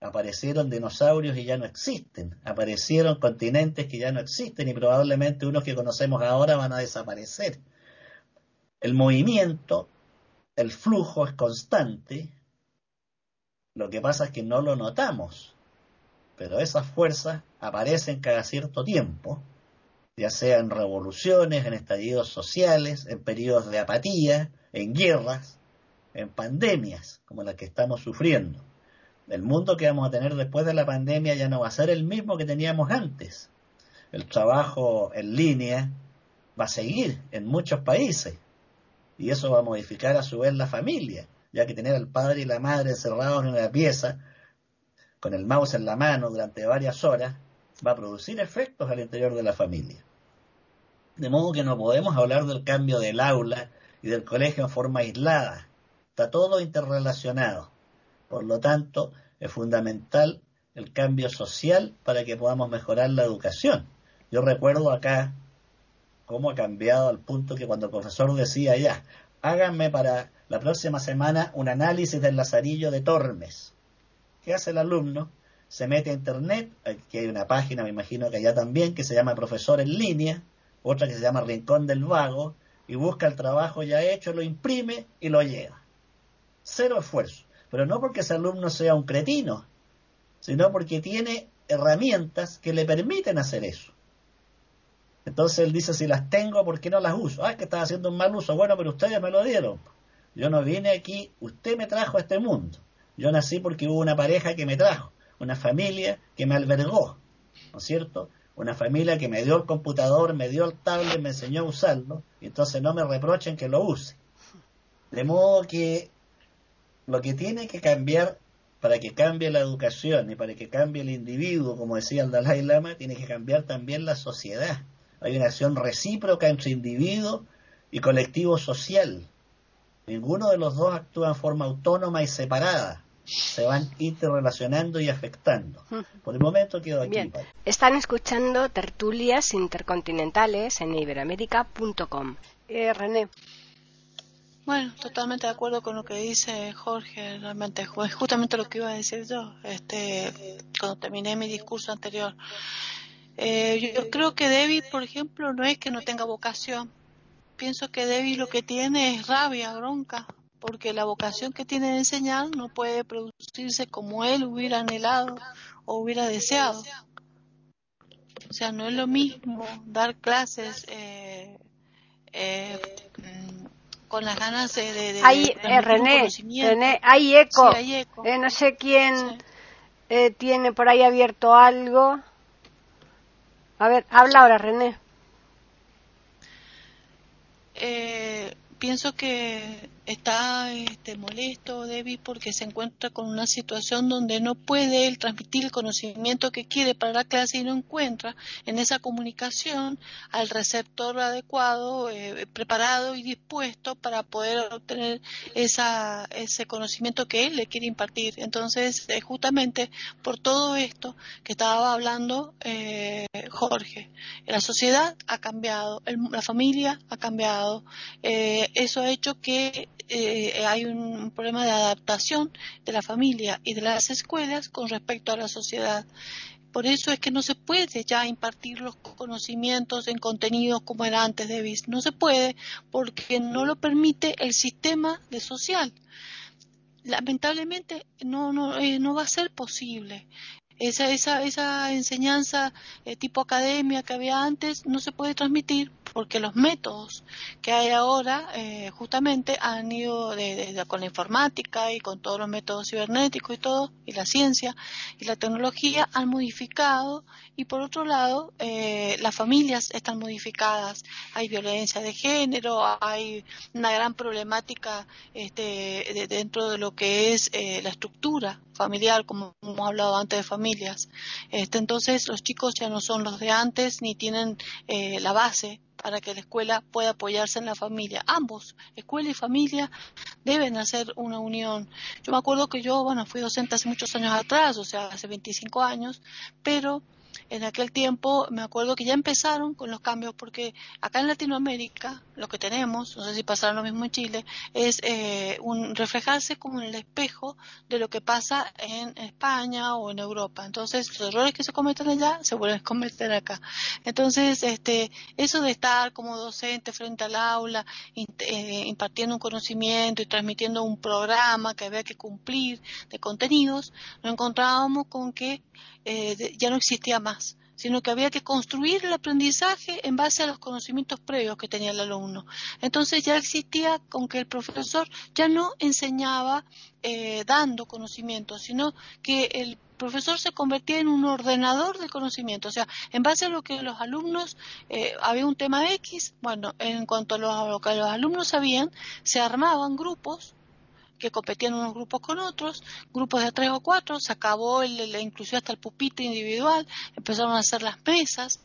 Aparecieron dinosaurios y ya no existen, aparecieron continentes que ya no existen y probablemente unos que conocemos ahora van a desaparecer. El movimiento, el flujo es constante, lo que pasa es que no lo notamos, pero esas fuerzas aparecen cada cierto tiempo ya sea en revoluciones, en estallidos sociales, en periodos de apatía, en guerras, en pandemias como las que estamos sufriendo. El mundo que vamos a tener después de la pandemia ya no va a ser el mismo que teníamos antes. El trabajo en línea va a seguir en muchos países y eso va a modificar a su vez la familia, ya que tener al padre y la madre encerrados en una pieza con el mouse en la mano durante varias horas va a producir efectos al interior de la familia. De modo que no podemos hablar del cambio del aula y del colegio en forma aislada. Está todo interrelacionado. Por lo tanto, es fundamental el cambio social para que podamos mejorar la educación. Yo recuerdo acá cómo ha cambiado al punto que cuando el profesor decía ya, háganme para la próxima semana un análisis del Lazarillo de Tormes. ¿Qué hace el alumno? Se mete a internet, aquí hay una página, me imagino que allá también, que se llama Profesor en línea, otra que se llama Rincón del Vago, y busca el trabajo ya hecho, lo imprime y lo lleva. Cero esfuerzo. Pero no porque ese alumno sea un cretino, sino porque tiene herramientas que le permiten hacer eso. Entonces él dice, si las tengo, ¿por qué no las uso? Ah, que estás haciendo un mal uso. Bueno, pero ustedes me lo dieron. Yo no vine aquí, usted me trajo a este mundo. Yo nací porque hubo una pareja que me trajo, una familia que me albergó, ¿no es cierto? Una familia que me dio el computador, me dio el tablet, me enseñó a usarlo, y entonces no me reprochen que lo use. De modo que lo que tiene que cambiar para que cambie la educación y para que cambie el individuo, como decía el Dalai Lama, tiene que cambiar también la sociedad. Hay una acción recíproca entre individuo y colectivo social. Ninguno de los dos actúa en forma autónoma y separada. Se van interrelacionando y afectando. Por el momento quedo aquí. Bien. Están escuchando tertulias intercontinentales en iberoamérica.com. Eh, René. Bueno, totalmente de acuerdo con lo que dice Jorge, realmente es justamente lo que iba a decir yo, este, cuando terminé mi discurso anterior. Eh, yo, creo que Debbie, por ejemplo, no es que no tenga vocación. Pienso que Debbie lo que tiene es rabia, bronca, porque la vocación que tiene de enseñar no puede producirse como él hubiera anhelado o hubiera deseado. O sea, no es lo mismo dar clases eh, eh, con las ganas de... de, hay, eh, René, René, hay eco. Eh, no sé quién eh, tiene por ahí abierto algo. A ver, habla ahora, René. Eh, pienso que está este, molesto, débil, porque se encuentra con una situación donde no puede él transmitir el conocimiento que quiere para la clase y no encuentra en esa comunicación al receptor adecuado, eh, preparado y dispuesto para poder obtener esa, ese conocimiento que él le quiere impartir. Entonces, eh, justamente por todo esto que estaba hablando eh, Jorge, la sociedad ha cambiado, la familia ha cambiado, eso ha hecho que eh, hay un problema de adaptación de la familia y de las escuelas con respecto a la sociedad. Por eso es que no se puede ya impartir los conocimientos en contenidos como era antes de BIS. No se puede porque no lo permite el sistema de social. Lamentablemente no, no, eh, no va a ser posible. Esa, esa, esa enseñanza eh, tipo academia que había antes no se puede transmitir porque los métodos que hay ahora eh, justamente han ido de, con la informática y con todos los métodos cibernéticos y todo, y la ciencia y la tecnología han modificado. Y por otro lado eh, las familias están modificadas, hay violencia de género, hay una gran problemática este, dentro de lo que es eh, la estructura familiar, como hemos hablado antes de familias. Este, entonces los chicos ya no son los de antes ni tienen la base para que la escuela pueda apoyarse en la familia. Ambos, escuela y familia, deben hacer una unión. Yo me acuerdo que yo, bueno, fui docente hace muchos años atrás, o sea, hace 25 años, pero en aquel tiempo me acuerdo que ya empezaron con los cambios porque acá en Latinoamérica lo que tenemos, no sé si pasará lo mismo en Chile, es eh, un reflejarse como en el espejo de lo que pasa en España o en Europa. Entonces los errores que se cometen allá se vuelven a cometer acá. Entonces este eso de estar como docente frente al aula eh, impartiendo un conocimiento y transmitiendo un programa que había que cumplir de contenidos, lo encontrábamos con que eh, ya no existía más sino que había que construir el aprendizaje en base a los conocimientos previos que tenía el alumno. Entonces ya existía con que el profesor ya no enseñaba eh, dando conocimientos, sino que el profesor se convertía en un ordenador de conocimiento. O sea, en base a lo que los alumnos, eh, había un tema X, bueno, en cuanto a lo, que los alumnos sabían, se armaban grupos que competían unos grupos con otros, grupos de tres o cuatro, se acabó el, hasta el pupitre individual, empezaron a hacer las mesas,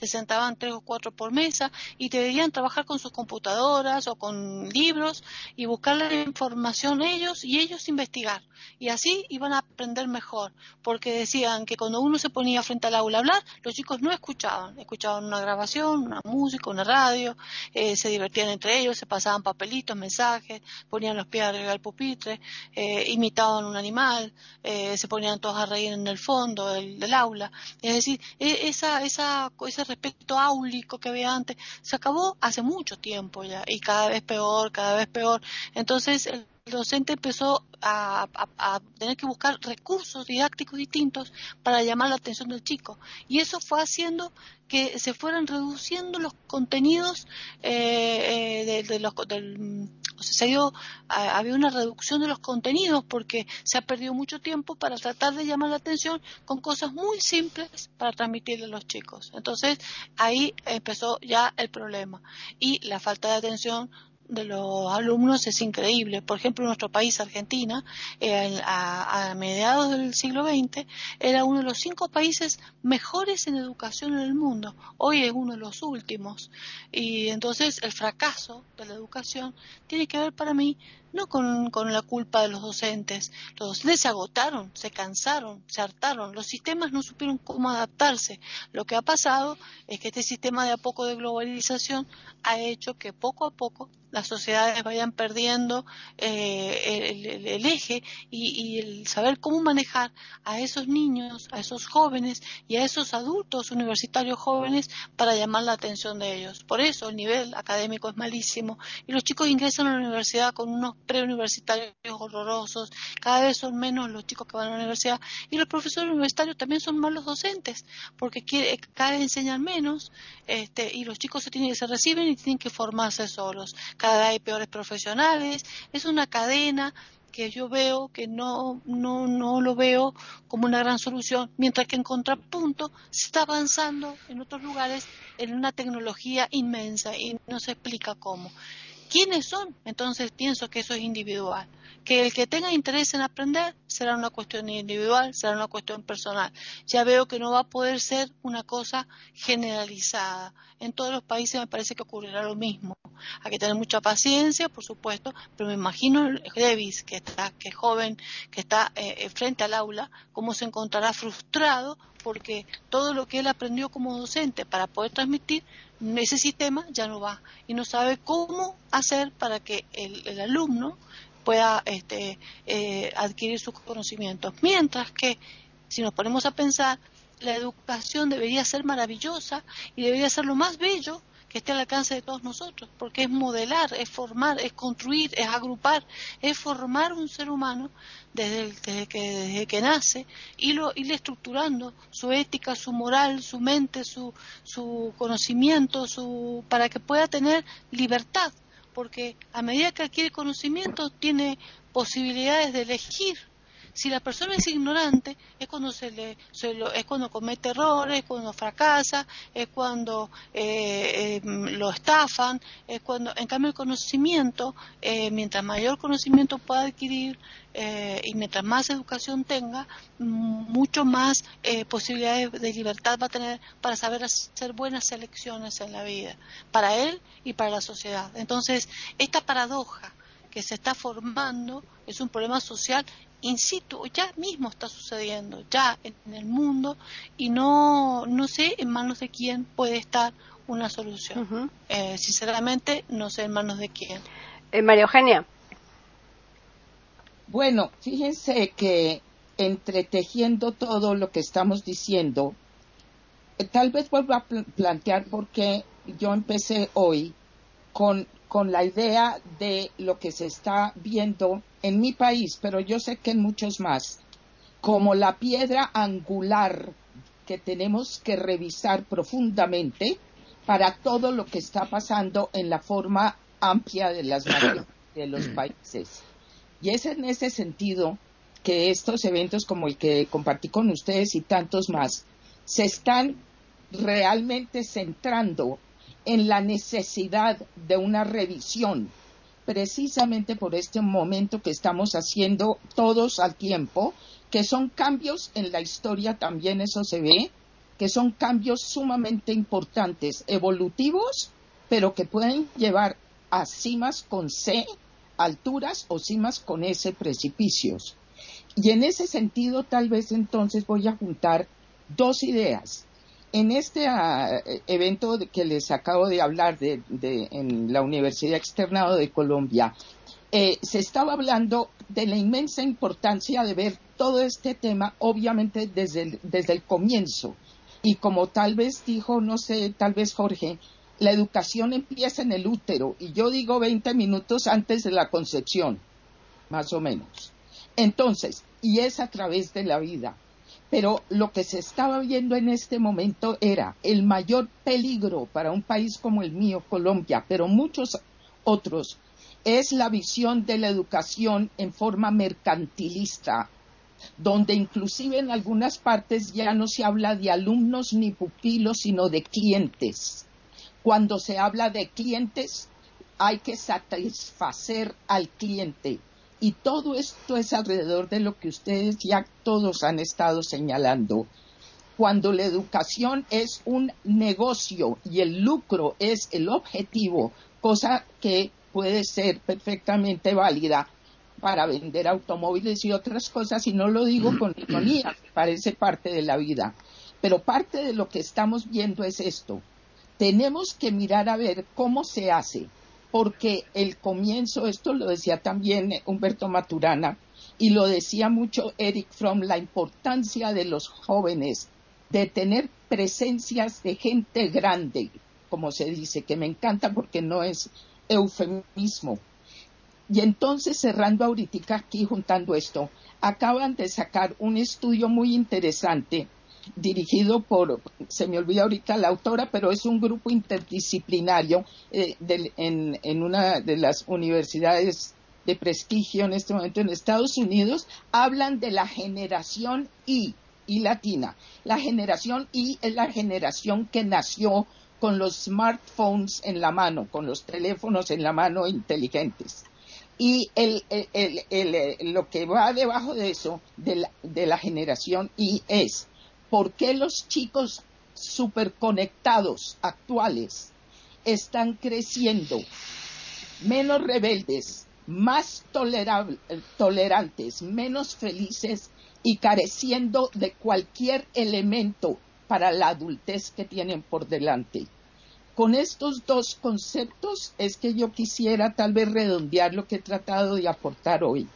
se sentaban tres o cuatro por mesa y deberían trabajar con sus computadoras o con libros y buscar la información ellos y ellos investigar. Y así iban a aprender mejor, porque decían que cuando uno se ponía frente al aula a hablar, los chicos no escuchaban, escuchaban una grabación, una música, una radio, eh, se divertían entre ellos, se pasaban papelitos, mensajes, ponían los pies arriba del pupitre, eh, imitaban un animal, eh, se ponían todos a reír en el fondo del, del aula. Es decir, e, esa, esa, ese respecto áulico que había antes, se acabó hace mucho tiempo ya y cada vez peor, cada vez peor. Entonces el docente empezó a, tener que buscar recursos didácticos distintos para llamar la atención del chico y eso fue haciendo que se fueran reduciendo los contenidos eh, eh, de, los del se dio, había una reducción de los contenidos porque se ha perdido mucho tiempo para tratar de llamar la atención con cosas muy simples para transmitirle a los chicos. Entonces ahí empezó ya el problema y la falta de atención de los alumnos es increíble. Por ejemplo, nuestro país, Argentina, eh, a, mediados del siglo XX, era uno de los cinco países mejores en educación en el mundo. Hoy es uno de los últimos. Y entonces el fracaso de la educación tiene que ver para mí no con, con, la culpa de los docentes. Los docentes se agotaron, se cansaron, se hartaron, los sistemas no supieron cómo adaptarse. Lo que ha pasado es que este sistema de a poco de globalización ha hecho que poco a poco las sociedades vayan perdiendo eh, el, eje y, y, el saber cómo manejar a esos niños, a esos jóvenes y a esos adultos universitarios jóvenes para llamar la atención de ellos. Por eso el nivel académico es malísimo y los chicos ingresan a la universidad con unos preuniversitarios horrorosos, cada vez son menos los chicos que van a la universidad y los profesores universitarios también son malos docentes porque cada vez enseñan menos este, y los chicos se, tienen, se reciben y tienen que formarse solos. Cada vez hay peores profesionales, es una cadena que yo veo que no, no, no lo veo como una gran solución, mientras que en contrapunto se está avanzando en otros lugares en una tecnología inmensa y no se explica cómo. ¿Quiénes son? Entonces pienso que eso es individual. Que el que tenga interés en aprender será una cuestión individual, será una cuestión personal. Ya veo que no va a poder ser una cosa generalizada. En todos los países me parece que ocurrirá lo mismo. Hay que tener mucha paciencia, por supuesto, pero me imagino Davis, que está, que es joven, que está eh, frente al aula, cómo se encontrará frustrado porque todo lo que él aprendió como docente para poder transmitir ese sistema ya no va y no sabe cómo hacer para que el, alumno pueda este, eh, adquirir sus conocimientos. Mientras que, si nos ponemos a pensar, la educación debería ser maravillosa y debería ser lo más bello que esté al alcance de todos nosotros, porque es modelar, es formar, es construir, es agrupar, es formar un ser humano desde, que, desde que nace y lo irle estructurando su ética, su moral, su mente, su, su conocimiento, su, para que pueda tener libertad, porque a medida que adquiere conocimiento tiene posibilidades de elegir si la persona es ignorante, es cuando se le, es cuando comete errores, es cuando fracasa, es cuando eh, em, lo estafan, es cuando, en cambio, el conocimiento, eh, mientras mayor conocimiento pueda adquirir eh, y mientras más educación tenga, mucho más posibilidades de libertad va a tener para saber hacer buenas selecciones en la vida, para él y para la sociedad. Entonces, esta paradoja que se está formando es un problema social in situ, ya mismo está sucediendo, ya en el mundo, y no, no sé en manos de quién puede estar una solución. Eh, sinceramente, no sé en manos de quién. Eh, María Eugenia. Bueno, fíjense que entretejiendo todo lo que estamos diciendo, eh, tal vez vuelva a plantear por qué yo empecé hoy con con la idea de lo que se está viendo en mi país, pero yo sé que en muchos más, como la piedra angular que tenemos que revisar profundamente para todo lo que está pasando en la forma amplia de las de los países. Y es en ese sentido que estos eventos como el que compartí con ustedes y tantos más se están realmente centrando en la necesidad de una revisión, precisamente por este momento que estamos haciendo todos al tiempo, que son cambios en la historia también, eso se ve, que son cambios sumamente importantes, evolutivos, pero que pueden llevar a cimas con C, alturas o cimas con S, precipicios. Y en ese sentido, tal vez entonces voy a juntar dos ideas. En este ah, evento que les acabo de hablar de, en la Universidad Externado de Colombia, eh, se estaba hablando de la inmensa importancia de ver todo este tema, obviamente desde el, desde el comienzo. Y como tal vez dijo, no sé, tal vez Jorge, la educación empieza en el útero y yo digo 20 minutos antes de la concepción, más o menos. Entonces, y es a través de la vida. Pero lo que se estaba viendo en este momento era el mayor peligro para un país como el mío, Colombia, pero muchos otros, es la visión de la educación en forma mercantilista, donde inclusive en algunas partes ya no se habla de alumnos ni pupilos, sino de clientes. Cuando se habla de clientes, hay que satisfacer al cliente y todo esto es alrededor de lo que ustedes ya todos han estado señalando. Cuando la educación es un negocio y el lucro es el objetivo, cosa que puede ser perfectamente válida para vender automóviles y otras cosas, y no lo digo con ironía, parece parte de la vida. Pero parte de lo que estamos viendo es esto. Tenemos que mirar a ver cómo se hace porque el comienzo, esto lo decía también Humberto Maturana y lo decía mucho Eric Fromm, la importancia de los jóvenes de tener presencias de gente grande, como se dice, que me encanta porque no es eufemismo. Y entonces, cerrando ahorita aquí, juntando esto, acaban de sacar un estudio muy interesante dirigido por, se me olvida ahorita la autora, pero es un grupo interdisciplinario eh, en, una de las universidades de prestigio en este momento en Estados Unidos, hablan de la generación I, y latina. La generación I es la generación que nació con los smartphones en la mano, con los teléfonos en la mano inteligentes. Y lo que va debajo de eso, de de la generación I, es por qué los chicos superconectados actuales están creciendo menos rebeldes, más tolerantes, menos felices y careciendo de cualquier elemento para la adultez que tienen por delante. Con estos dos conceptos es que yo quisiera tal vez redondear lo que he tratado de aportar hoy,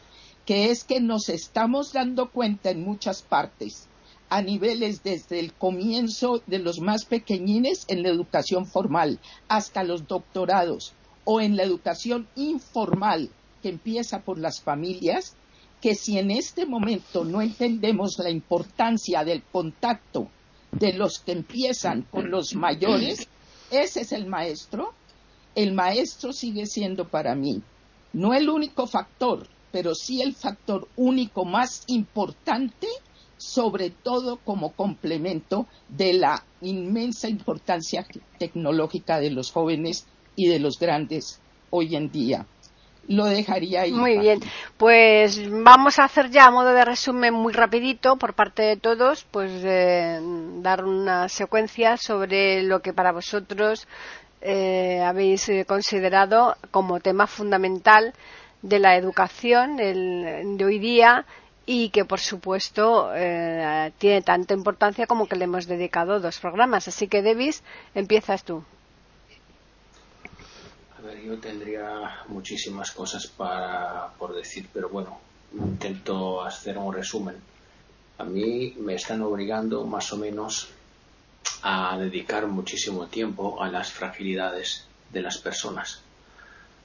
que es que nos estamos dando cuenta en muchas partes a niveles desde el comienzo de los más pequeñines en la educación formal hasta los doctorados o en la educación informal que empieza por las familias, que si en este momento no entendemos la importancia del contacto de los que empiezan con los mayores, ese es el maestro, el maestro sigue siendo para mí no el único factor, pero sí el factor único más importante sobre todo como complemento de la inmensa importancia tecnológica de los jóvenes y de los grandes hoy en día. Lo dejaría ahí. Muy bien, pues vamos a hacer ya a modo de resumen muy rapidito por parte de todos, pues eh, dar una secuencia sobre lo que para vosotros eh, habéis eh, considerado como tema fundamental de la educación de hoy día y que por supuesto eh, tiene tanta importancia como que le hemos dedicado dos programas. Así que, Davis, empiezas tú. A ver, yo tendría muchísimas cosas para, por decir, pero bueno, intento hacer un resumen. A mí me están obligando más o menos a dedicar muchísimo tiempo a las fragilidades de las personas.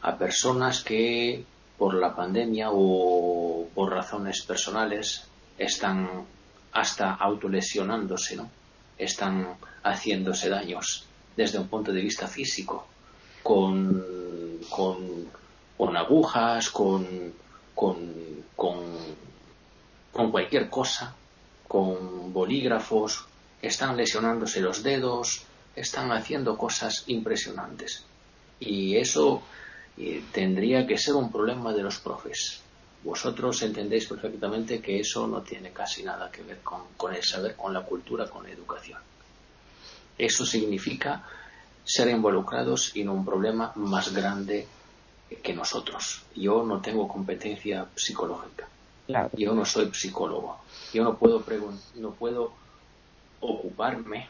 A personas que por la pandemia o por razones personales están hasta autolesionándose, ¿no? están haciéndose daños desde un punto de vista físico, con, con, agujas, con, con, con cualquier cosa, con bolígrafos, están lesionándose los dedos, están haciendo cosas impresionantes. Y eso eh, tendría que ser un problema de los profes. Vosotros entendéis perfectamente que eso no tiene casi nada que ver con, con el saber, con la cultura, con la educación. Eso significa ser involucrados en un problema más grande que nosotros. Yo no tengo competencia psicológica. Yo no soy psicólogo. Yo no puedo, no puedo ocuparme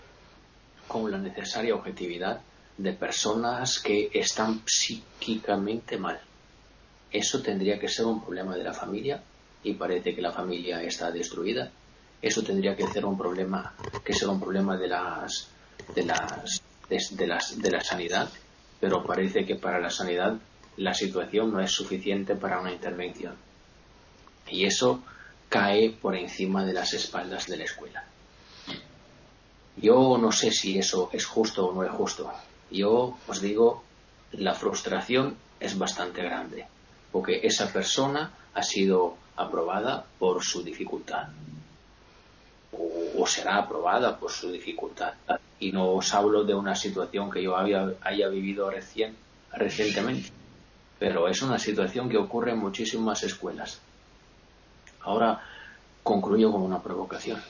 con la necesaria objetividad de personas que están psíquicamente mal. Eso tendría que ser un problema de la familia y parece que la familia está destruida. Eso tendría que ser un problema que ser un problema de las de las de, las de la sanidad, pero parece que para la sanidad la situación no es suficiente para una intervención. Y eso cae por encima de las espaldas de la escuela. Yo no sé si eso es justo o no es justo. Yo os digo, la frustración es bastante grande, porque esa persona ha sido aprobada por su dificultad, o, será aprobada por su dificultad. Y no os hablo de una situación que yo haya vivido recién, recientemente, pero es una situación que ocurre en muchísimas escuelas. Ahora concluyo con una provocación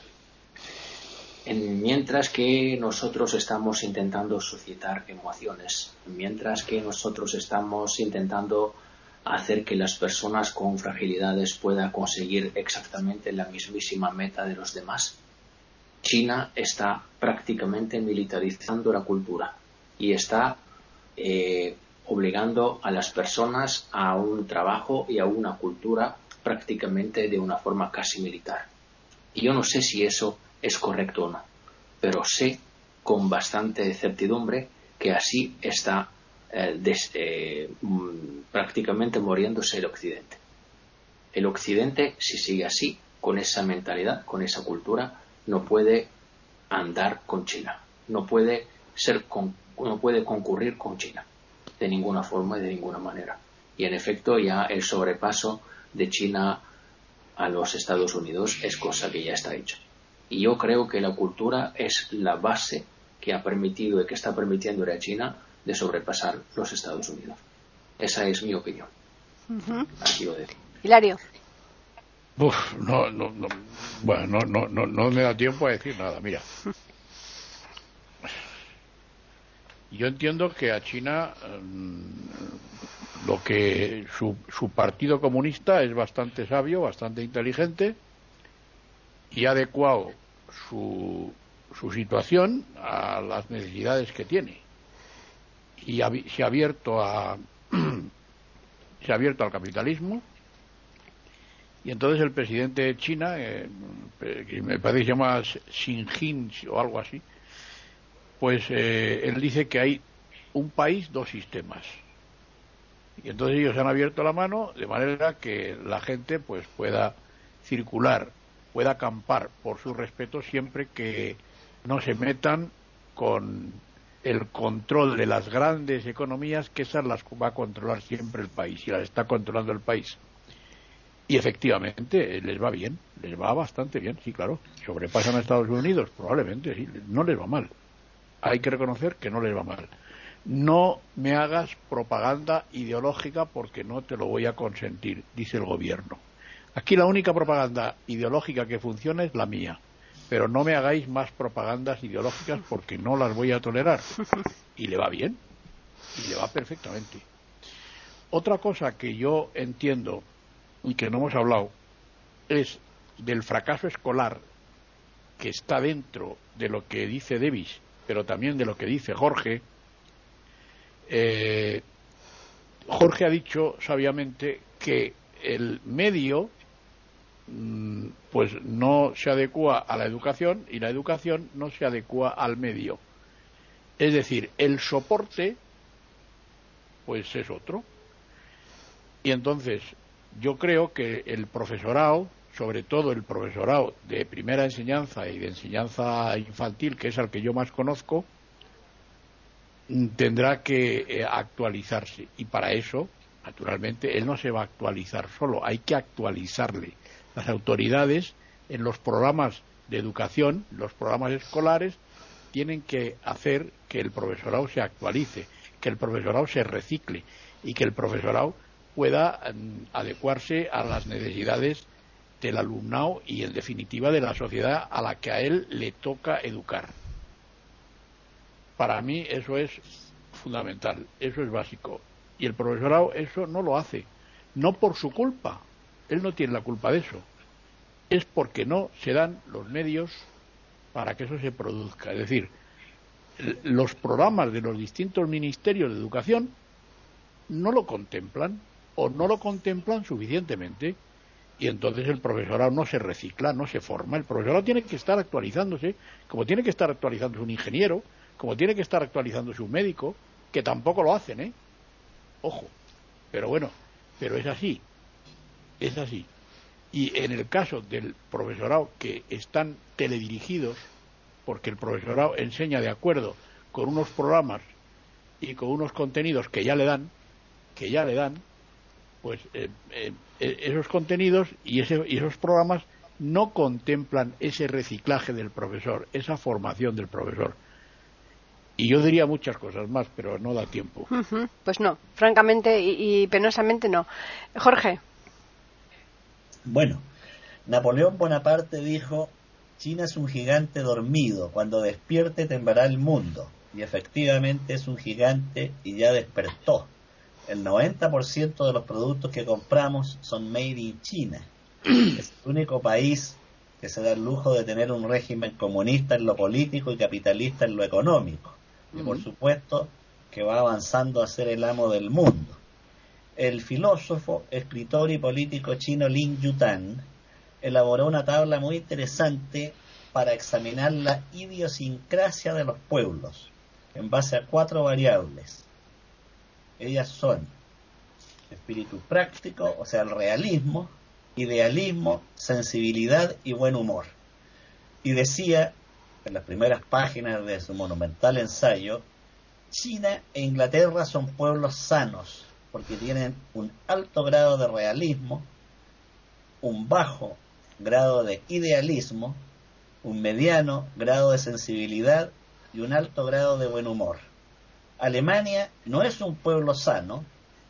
mientras que nosotros estamos intentando suscitar emociones, mientras que nosotros estamos intentando hacer que las personas con fragilidades puedan conseguir exactamente la mismísima meta de los demás, China está prácticamente militarizando la cultura y está eh, obligando a las personas a un trabajo y a una cultura prácticamente de una forma casi militar. Y yo no sé si eso es correcto o no, pero sé con bastante certidumbre que así está eh, eh, mm, prácticamente muriéndose el Occidente. El Occidente, si sigue así, con esa mentalidad, con esa cultura, no puede andar con China, no puede ser no puede concurrir con China de ninguna forma y de ninguna manera. Y en efecto ya el sobrepaso de China a los Estados Unidos es cosa que ya está hecha. Y yo creo que la cultura es la base que ha permitido y que está permitiendo a China de sobrepasar los Estados Unidos. Esa es mi opinión. Hilario. Uf, no, no, no, bueno, no, no, no, me da tiempo a decir nada. Mira, yo entiendo que a China mm, lo que su, su partido comunista es bastante sabio, bastante inteligente y ha adecuado su, su situación a las necesidades que tiene. Y se ha abierto a se ha abierto al capitalismo. Y entonces el presidente de China eh, que me parece que se llama Xi o algo así pues eh, él dice que hay un país dos sistemas. Y entonces ellos han abierto la mano de manera que la gente pues pueda circular pueda acampar por su respeto siempre que no se metan con el control de las grandes economías, que esas las va a controlar siempre el país y las está controlando el país. Y efectivamente les va bien, les va bastante bien, sí, claro. Sobrepasan a Estados Unidos, probablemente, sí, no les va mal. Hay que reconocer que no les va mal. No me hagas propaganda ideológica porque no te lo voy a consentir, dice el gobierno. Aquí la única propaganda ideológica que funciona es la mía, pero no me hagáis más propagandas ideológicas porque no las voy a tolerar. Y le va bien, y le va perfectamente. Otra cosa que yo entiendo y que no hemos hablado es del fracaso escolar que está dentro de lo que dice Davis, pero también de lo que dice Jorge. Eh, Jorge ha dicho sabiamente que el medio pues no se adecua a la educación y la educación no se adecua al medio. Es decir, el soporte pues es otro. Y entonces yo creo que el profesorado sobre todo el profesorado de primera enseñanza y de enseñanza infantil, que es al que yo más conozco, tendrá que eh, actualizarse. Y para eso, naturalmente, él no se va a actualizar solo, hay que actualizarle. Las autoridades en los programas de educación, los programas escolares, tienen que hacer que el profesorado se actualice, que el profesorado se recicle y que el profesorado pueda mm, adecuarse a las necesidades del alumnado y, en definitiva, de la sociedad a la que a él le toca educar. Para mí eso es fundamental, eso es básico. Y el profesorado eso no lo hace, no por su culpa, él no tiene la culpa de eso, es porque no se dan los medios para que eso se produzca. Es decir, los programas de los distintos ministerios de educación no lo contemplan o no lo contemplan suficientemente y entonces el profesorado no se recicla, no se forma. El profesorado tiene que estar actualizándose, como tiene que estar actualizándose un ingeniero, como tiene que estar actualizándose un médico, que tampoco lo hacen, ¿eh? Ojo. Pero bueno, pero es así. Es así. Y en el caso del profesorado que están teledirigidos, porque el profesorado enseña de acuerdo con unos programas y con unos contenidos que ya le dan, que ya le dan, pues eh, eh, eh, esos contenidos y, y esos programas no contemplan ese reciclaje del profesor, esa formación del profesor. Y yo diría muchas cosas más, pero no da tiempo. Pues no, francamente y, penosamente no. Jorge. Bueno, Napoleón Bonaparte dijo, China es un gigante dormido, cuando despierte temblará el mundo. Y efectivamente es un gigante y ya despertó. El 90% de los productos que compramos son made in China. Es el único país que se da el lujo de tener un régimen comunista en lo político y capitalista en lo económico. Y por supuesto que va avanzando a ser el amo del mundo. El filósofo, escritor y político chino Lin Yutan elaboró una tabla muy interesante para examinar la idiosincrasia de los pueblos en base a cuatro variables. Ellas son espíritu práctico, o sea, el realismo, idealismo, sensibilidad y buen humor. Y decía en las primeras páginas de su monumental ensayo, China e Inglaterra son pueblos sanos, porque tienen un alto grado de realismo, un bajo grado de idealismo, un mediano grado de sensibilidad y un alto grado de buen humor. Alemania no es un pueblo sano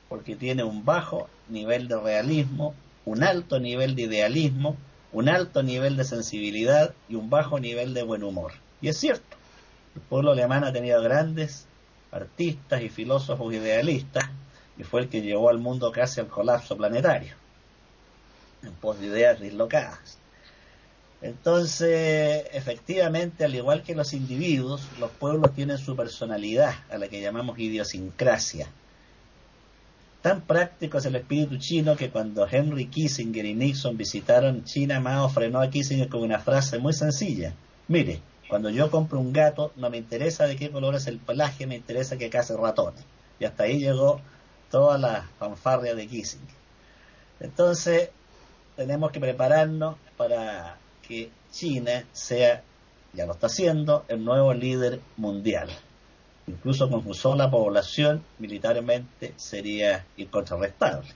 porque tiene un bajo nivel de realismo, un alto nivel de idealismo, un alto nivel de sensibilidad y un bajo nivel de buen humor. Y es cierto, el pueblo alemán ha tenido grandes artistas y filósofos idealistas y fue el que llevó al mundo casi al colapso planetario, en pos de ideas dislocadas. Entonces, efectivamente, al igual que los individuos, los pueblos tienen su personalidad, a la que llamamos idiosincrasia. Tan práctico es el espíritu chino que cuando Henry Kissinger y Nixon visitaron China, Mao frenó a Kissinger con una frase muy sencilla. Mire, cuando yo compro un gato, no me interesa de qué color es el pelaje, me interesa que case ratones. Y hasta ahí llegó toda la fanfarria de Kissinger. Entonces, tenemos que prepararnos para que China sea, ya lo está haciendo, el nuevo líder mundial. Incluso con su sola población, militarmente sería incontrarrestable.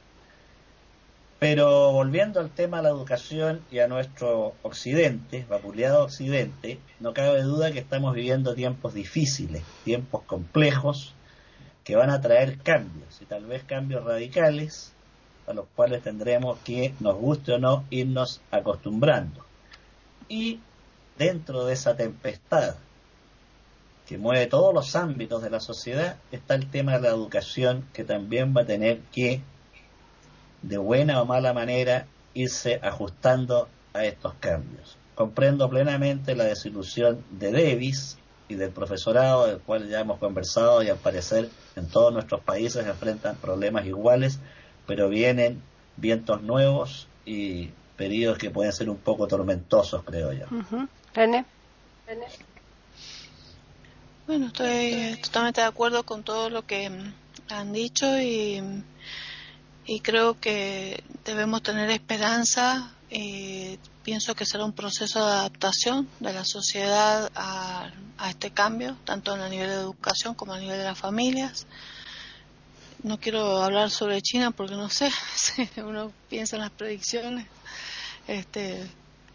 Pero volviendo al tema de la educación y a nuestro occidente, vapuleado occidente, no cabe duda que estamos viviendo tiempos difíciles, tiempos complejos, que van a traer cambios, y tal vez cambios radicales, a los cuales tendremos que, nos guste o no, irnos acostumbrando. Y dentro de esa tempestad que mueve todos los ámbitos de la sociedad está el tema de la educación que también va a tener que, de buena o mala manera, irse ajustando a estos cambios. Comprendo plenamente la desilusión de Davis y del profesorado, del cual ya hemos conversado y al parecer en todos nuestros países enfrentan problemas iguales, pero vienen vientos nuevos y periodos que pueden ser un poco tormentosos, creo yo. Bueno, estoy totalmente de acuerdo con todo lo que han dicho y, y creo que debemos tener esperanza y pienso que será un proceso de adaptación de la sociedad a, este cambio, tanto a nivel de educación como a nivel de las familias. No quiero hablar sobre China porque no sé, uno piensa en las predicciones. Este,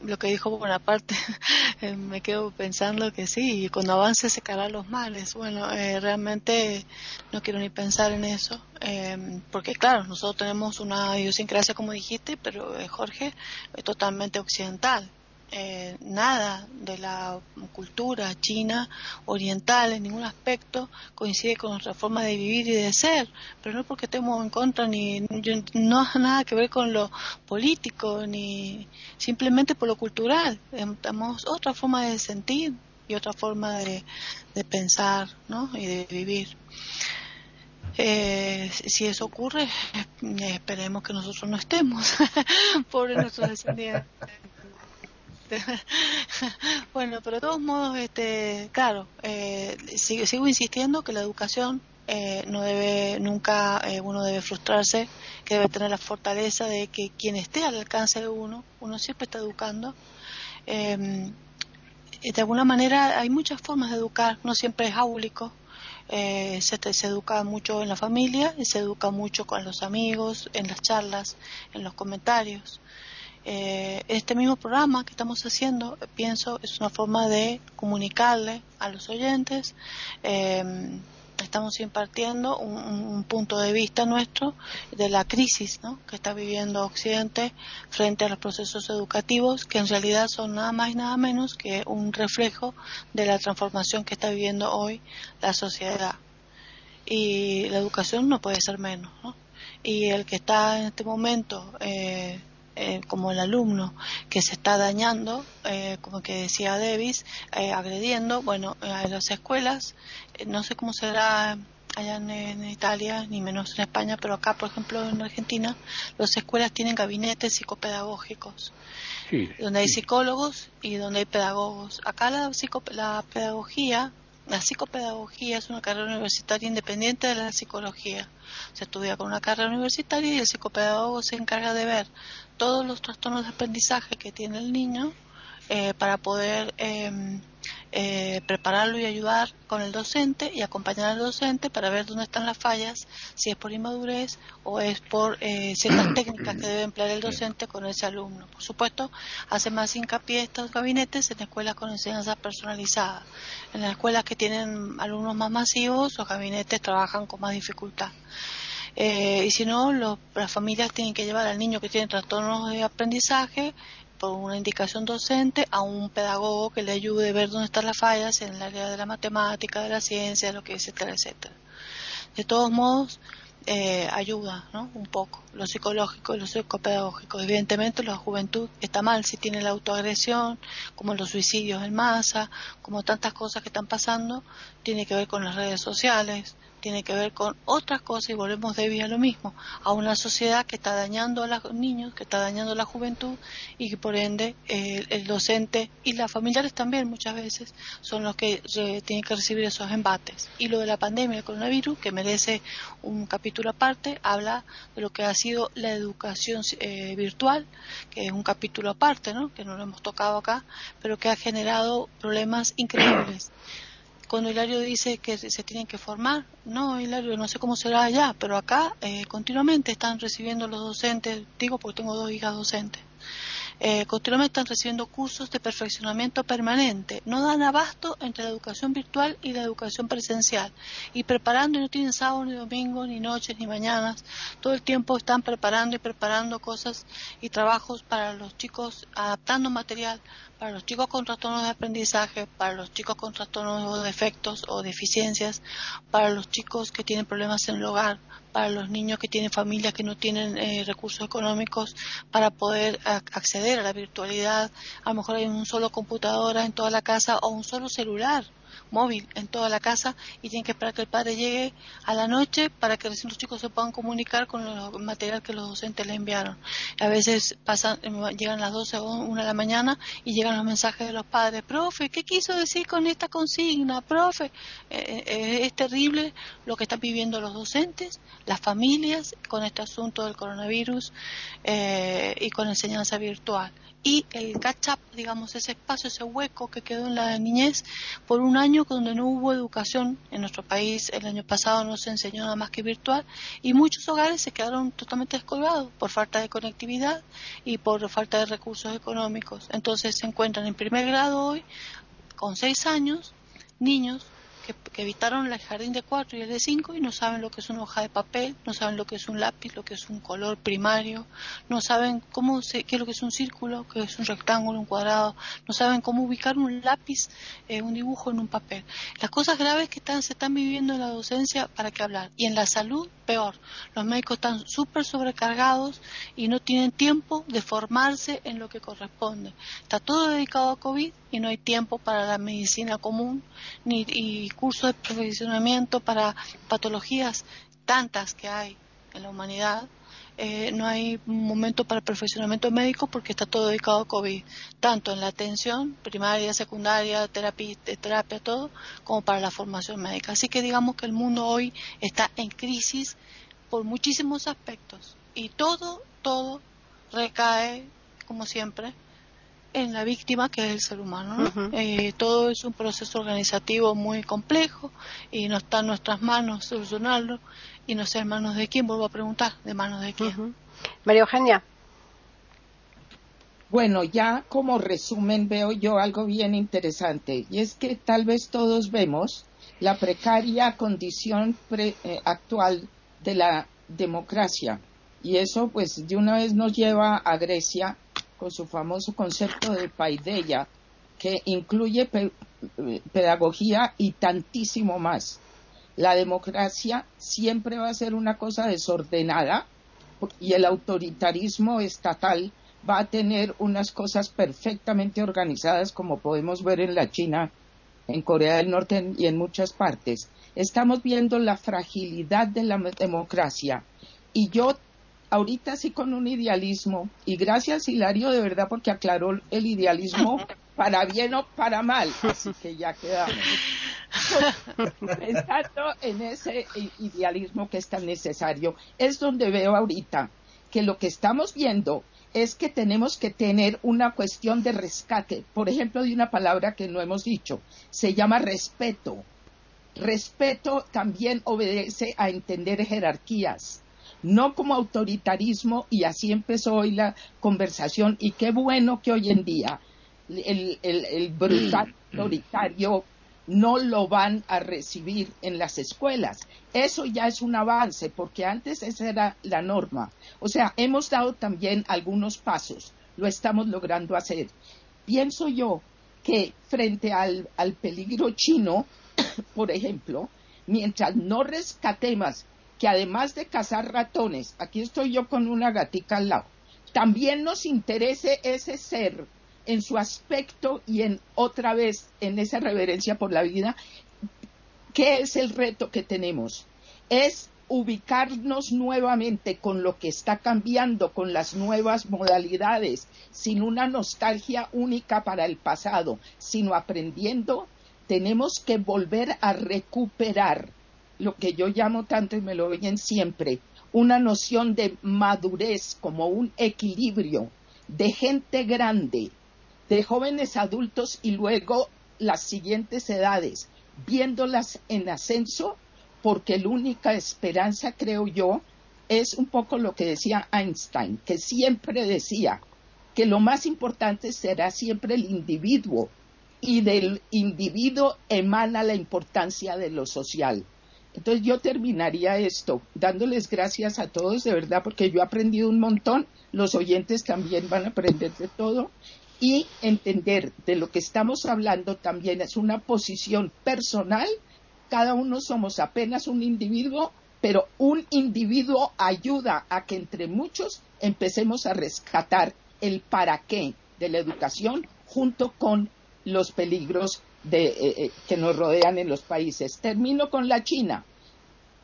lo que dijo Bonaparte, eh, me quedo pensando que sí, cuando avance se caerán los males. Bueno, eh, realmente no quiero ni pensar en eso, eh, porque claro, nosotros tenemos una idiosincrasia, como dijiste, pero Jorge, es totalmente occidental. Eh, nada de la cultura china oriental en ningún aspecto coincide con nuestra forma de vivir y de ser, pero no porque estemos en contra ni no nada que ver con lo político ni simplemente por lo cultural, tenemos otra forma de sentir y otra forma de, pensar ¿no? y de vivir. Eh, si eso ocurre, esperemos que nosotros no estemos, por nuestros descendientes. bueno, pero de todos modos, este, claro, eh, sigo, insistiendo que la educación eh, no debe nunca eh, uno debe frustrarse, que debe tener la fortaleza de que quien esté al alcance de uno, uno siempre está educando. Em, de alguna manera hay muchas formas de educar, no siempre es áulico. se, se, educa mucho en la familia se educa mucho con los amigos, en las charlas, en los comentarios. Eh, este mismo programa que estamos haciendo, pienso, es una forma de comunicarle a los oyentes. Eh, estamos impartiendo un, punto de vista nuestro de la crisis que está viviendo Occidente frente a los procesos educativos, que en realidad son nada más y nada menos que un reflejo de la transformación que está viviendo hoy la sociedad. Y la educación no puede ser menos. Y el que está en este momento eh, eh, como el alumno que se está dañando, eh, como que decía Davis, eh, agrediendo, bueno, las escuelas, no sé cómo será allá en, Italia, ni menos en España, pero acá, por ejemplo, en Argentina, las escuelas tienen gabinetes psicopedagógicos, donde hay psicólogos y donde hay pedagogos. Acá la, la pedagogía la psicopedagogía es una carrera universitaria independiente de la psicología. Se estudia con una carrera universitaria y el psicopedagogo se encarga de ver todos los trastornos de aprendizaje que tiene el niño eh, para poder em, eh, prepararlo y ayudar con el docente y acompañar al docente para ver dónde están las fallas, si es por inmadurez o es por eh, ciertas técnicas que debe emplear el docente con ese alumno. Por supuesto, hace más hincapié estos gabinetes en escuelas con enseñanza personalizada. En las escuelas que tienen alumnos más masivos, los gabinetes trabajan con más dificultad. Eh, y si no, las familias tienen que llevar al niño que tiene trastornos de aprendizaje por una indicación docente a un pedagogo que le ayude a ver dónde están las fallas en el área de la matemática, de la ciencia, lo que etcétera, etcétera. De todos modos, eh, ayuda, ¿no? Un poco, lo psicológico y lo psicopedagógico. Evidentemente, la juventud está mal si tiene la autoagresión, como los suicidios en masa, como tantas cosas que están pasando, tiene que ver con las redes sociales, tiene que ver con otras cosas y volvemos de a lo mismo, a una sociedad que está dañando a los niños, que está dañando a la juventud y que por ende el docente y las familiares también muchas veces son los que tienen que recibir esos embates. Y lo de la pandemia, el coronavirus, que merece un capítulo aparte, habla de lo que ha sido la educación eh, virtual, que es un capítulo aparte, ¿no? que no lo hemos tocado acá, pero que ha generado problemas increíbles cuando Hilario dice que se tienen que formar, no, Hilario, no sé cómo será allá, pero acá eh, continuamente están recibiendo los docentes, digo porque tengo dos hijas docentes, eh, continuamente están recibiendo cursos de perfeccionamiento permanente. No dan abasto entre la educación virtual y la educación presencial. Y preparando, y no tienen sábado, ni domingo, ni noches, ni mañanas. Todo el tiempo están preparando y preparando cosas y trabajos para los chicos, adaptando material para los chicos con trastornos de aprendizaje, para los chicos con trastornos o defectos o deficiencias, para los chicos que tienen problemas en el hogar, para los niños que tienen familias que no tienen eh, recursos económicos para poder acceder a la virtualidad. A lo mejor hay un solo computadora en toda la casa o un solo celular móvil en toda la casa y tienen que esperar que el padre llegue a la noche para que los chicos se puedan comunicar con el material que los docentes le enviaron. A veces pasan, llegan las 12 o 1 de la mañana y llegan los mensajes de los padres, profe, ¿qué quiso decir con esta consigna? Profe, eh, eh, es terrible lo que están viviendo los docentes, las familias con este asunto del coronavirus eh, y con enseñanza virtual y el catch up, digamos, ese espacio, ese hueco que quedó en la niñez por un año donde no hubo educación en nuestro país. El año pasado no se enseñó nada más que virtual y muchos hogares se quedaron totalmente descolgados por falta de conectividad y por falta de recursos económicos. Entonces se encuentran en primer grado hoy, con seis años, niños que, evitaron el jardín de cuatro y el de cinco y no saben lo que es una hoja de papel, no saben lo que es un lápiz, lo que es un color primario, no saben cómo se, qué es lo que es un círculo, qué es un rectángulo, un cuadrado, no saben cómo ubicar un lápiz, eh, un dibujo en un papel. Las cosas graves que están, se están viviendo en la docencia, ¿para qué hablar? Y en la salud, peor. Los médicos están súper sobrecargados y no tienen tiempo de formarse en lo que corresponde. Está todo dedicado a COVID y no hay tiempo para la medicina común ni y cursos de perfeccionamiento para patologías tantas que hay en la humanidad. Eh, no hay momento para el perfeccionamiento médico porque está todo dedicado a COVID, tanto en la atención primaria, secundaria, terapia, terapia, todo, como para la formación médica. Así que digamos que el mundo hoy está en crisis por muchísimos aspectos y todo, todo recae, como siempre, en la víctima que es el ser humano. Eh, todo es un proceso organizativo muy complejo y no está en nuestras manos solucionarlo y no sé en manos de quién, vuelvo a preguntar, de manos de quién. María Eugenia. Bueno, ya como resumen veo yo algo bien interesante y es que tal vez todos vemos la precaria condición eh, actual de la democracia y eso pues de una vez nos lleva a Grecia con su famoso concepto de paideia, que incluye pedagogía y tantísimo más. La democracia siempre va a ser una cosa desordenada y el autoritarismo estatal va a tener unas cosas perfectamente organizadas como podemos ver en la China, en Corea del Norte y en muchas partes. Estamos viendo la fragilidad de la democracia y yo ahorita sí con un idealismo, y gracias Hilario de verdad porque aclaró el idealismo para bien o para mal, así que ya quedamos. Pensando en ese idealismo que es tan necesario, es donde veo ahorita que lo que estamos viendo es que tenemos que tener una cuestión de rescate, por ejemplo, de una palabra que no hemos dicho, se llama respeto. Respeto también obedece a entender jerarquías no como autoritarismo, y así empezó hoy la conversación, y qué bueno que hoy en día el, brutal autoritario no lo van a recibir en las escuelas. Eso ya es un avance, porque antes esa era la norma. O sea, hemos dado también algunos pasos, lo estamos logrando hacer. Pienso yo que frente al, al peligro chino, por ejemplo, mientras no rescatemos que además de cazar ratones, aquí estoy yo con una gatica al lado, también nos interese ese ser en su aspecto y en otra vez en esa reverencia por la vida, ¿qué es el reto que tenemos? Es ubicarnos nuevamente con lo que está cambiando, con las nuevas modalidades, sin una nostalgia única para el pasado, sino aprendiendo, tenemos que volver a recuperar lo que yo llamo tanto y me lo oyen siempre, una noción de madurez como un equilibrio de gente grande, de jóvenes adultos y luego las siguientes edades, viéndolas en ascenso, porque la única esperanza, creo yo, es un poco lo que decía Einstein, que siempre decía que lo más importante será siempre el individuo y del individuo emana la importancia de lo social. Entonces yo terminaría esto dándoles gracias a todos de verdad porque yo he aprendido un montón, los oyentes también van a aprender de todo. Y entender de lo que estamos hablando también es una posición personal, cada uno somos apenas un individuo, pero un individuo ayuda a que entre muchos empecemos a rescatar el para qué de la educación junto con los peligros de, eh, eh, que nos rodean en los países. Termino con la China.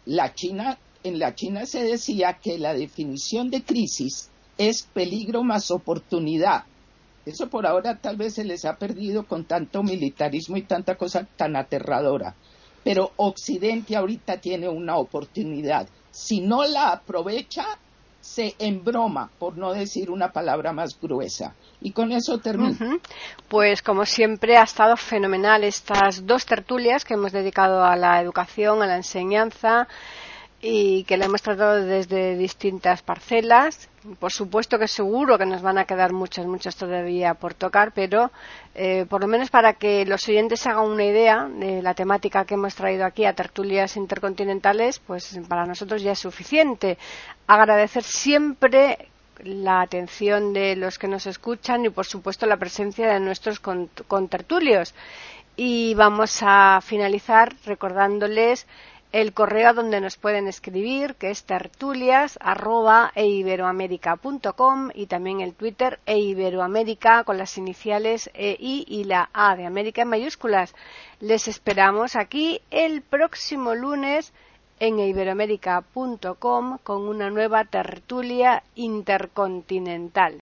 La China, en la China se decía que la definición de crisis es peligro más oportunidad. Eso por ahora tal vez se les ha perdido con tanto militarismo y tanta cosa tan aterradora. Pero Occidente ahorita tiene una oportunidad. Si no la aprovecha, se embroma, por no decir una palabra más gruesa. Y con eso termino. Pues como siempre ha estado fenomenal estas dos tertulias que hemos dedicado a la educación, a la enseñanza y que la hemos tratado desde distintas parcelas. Por supuesto que seguro que nos van a quedar muchas, muchas todavía por tocar, pero eh, por lo menos para que los oyentes hagan una idea de la temática que hemos traído aquí a tertulias intercontinentales, pues para nosotros ya es suficiente. Agradecer siempre la atención de los que nos escuchan y, por supuesto, la presencia de nuestros contertulios. Y vamos a finalizar recordándoles el correo donde nos pueden escribir, que es tertulias@eiberoamerica.com y también el Twitter eiberoamerica con las iniciales EI y la A de América en mayúsculas. Les esperamos aquí el próximo lunes en iberoamerica.com con una nueva tertulia intercontinental.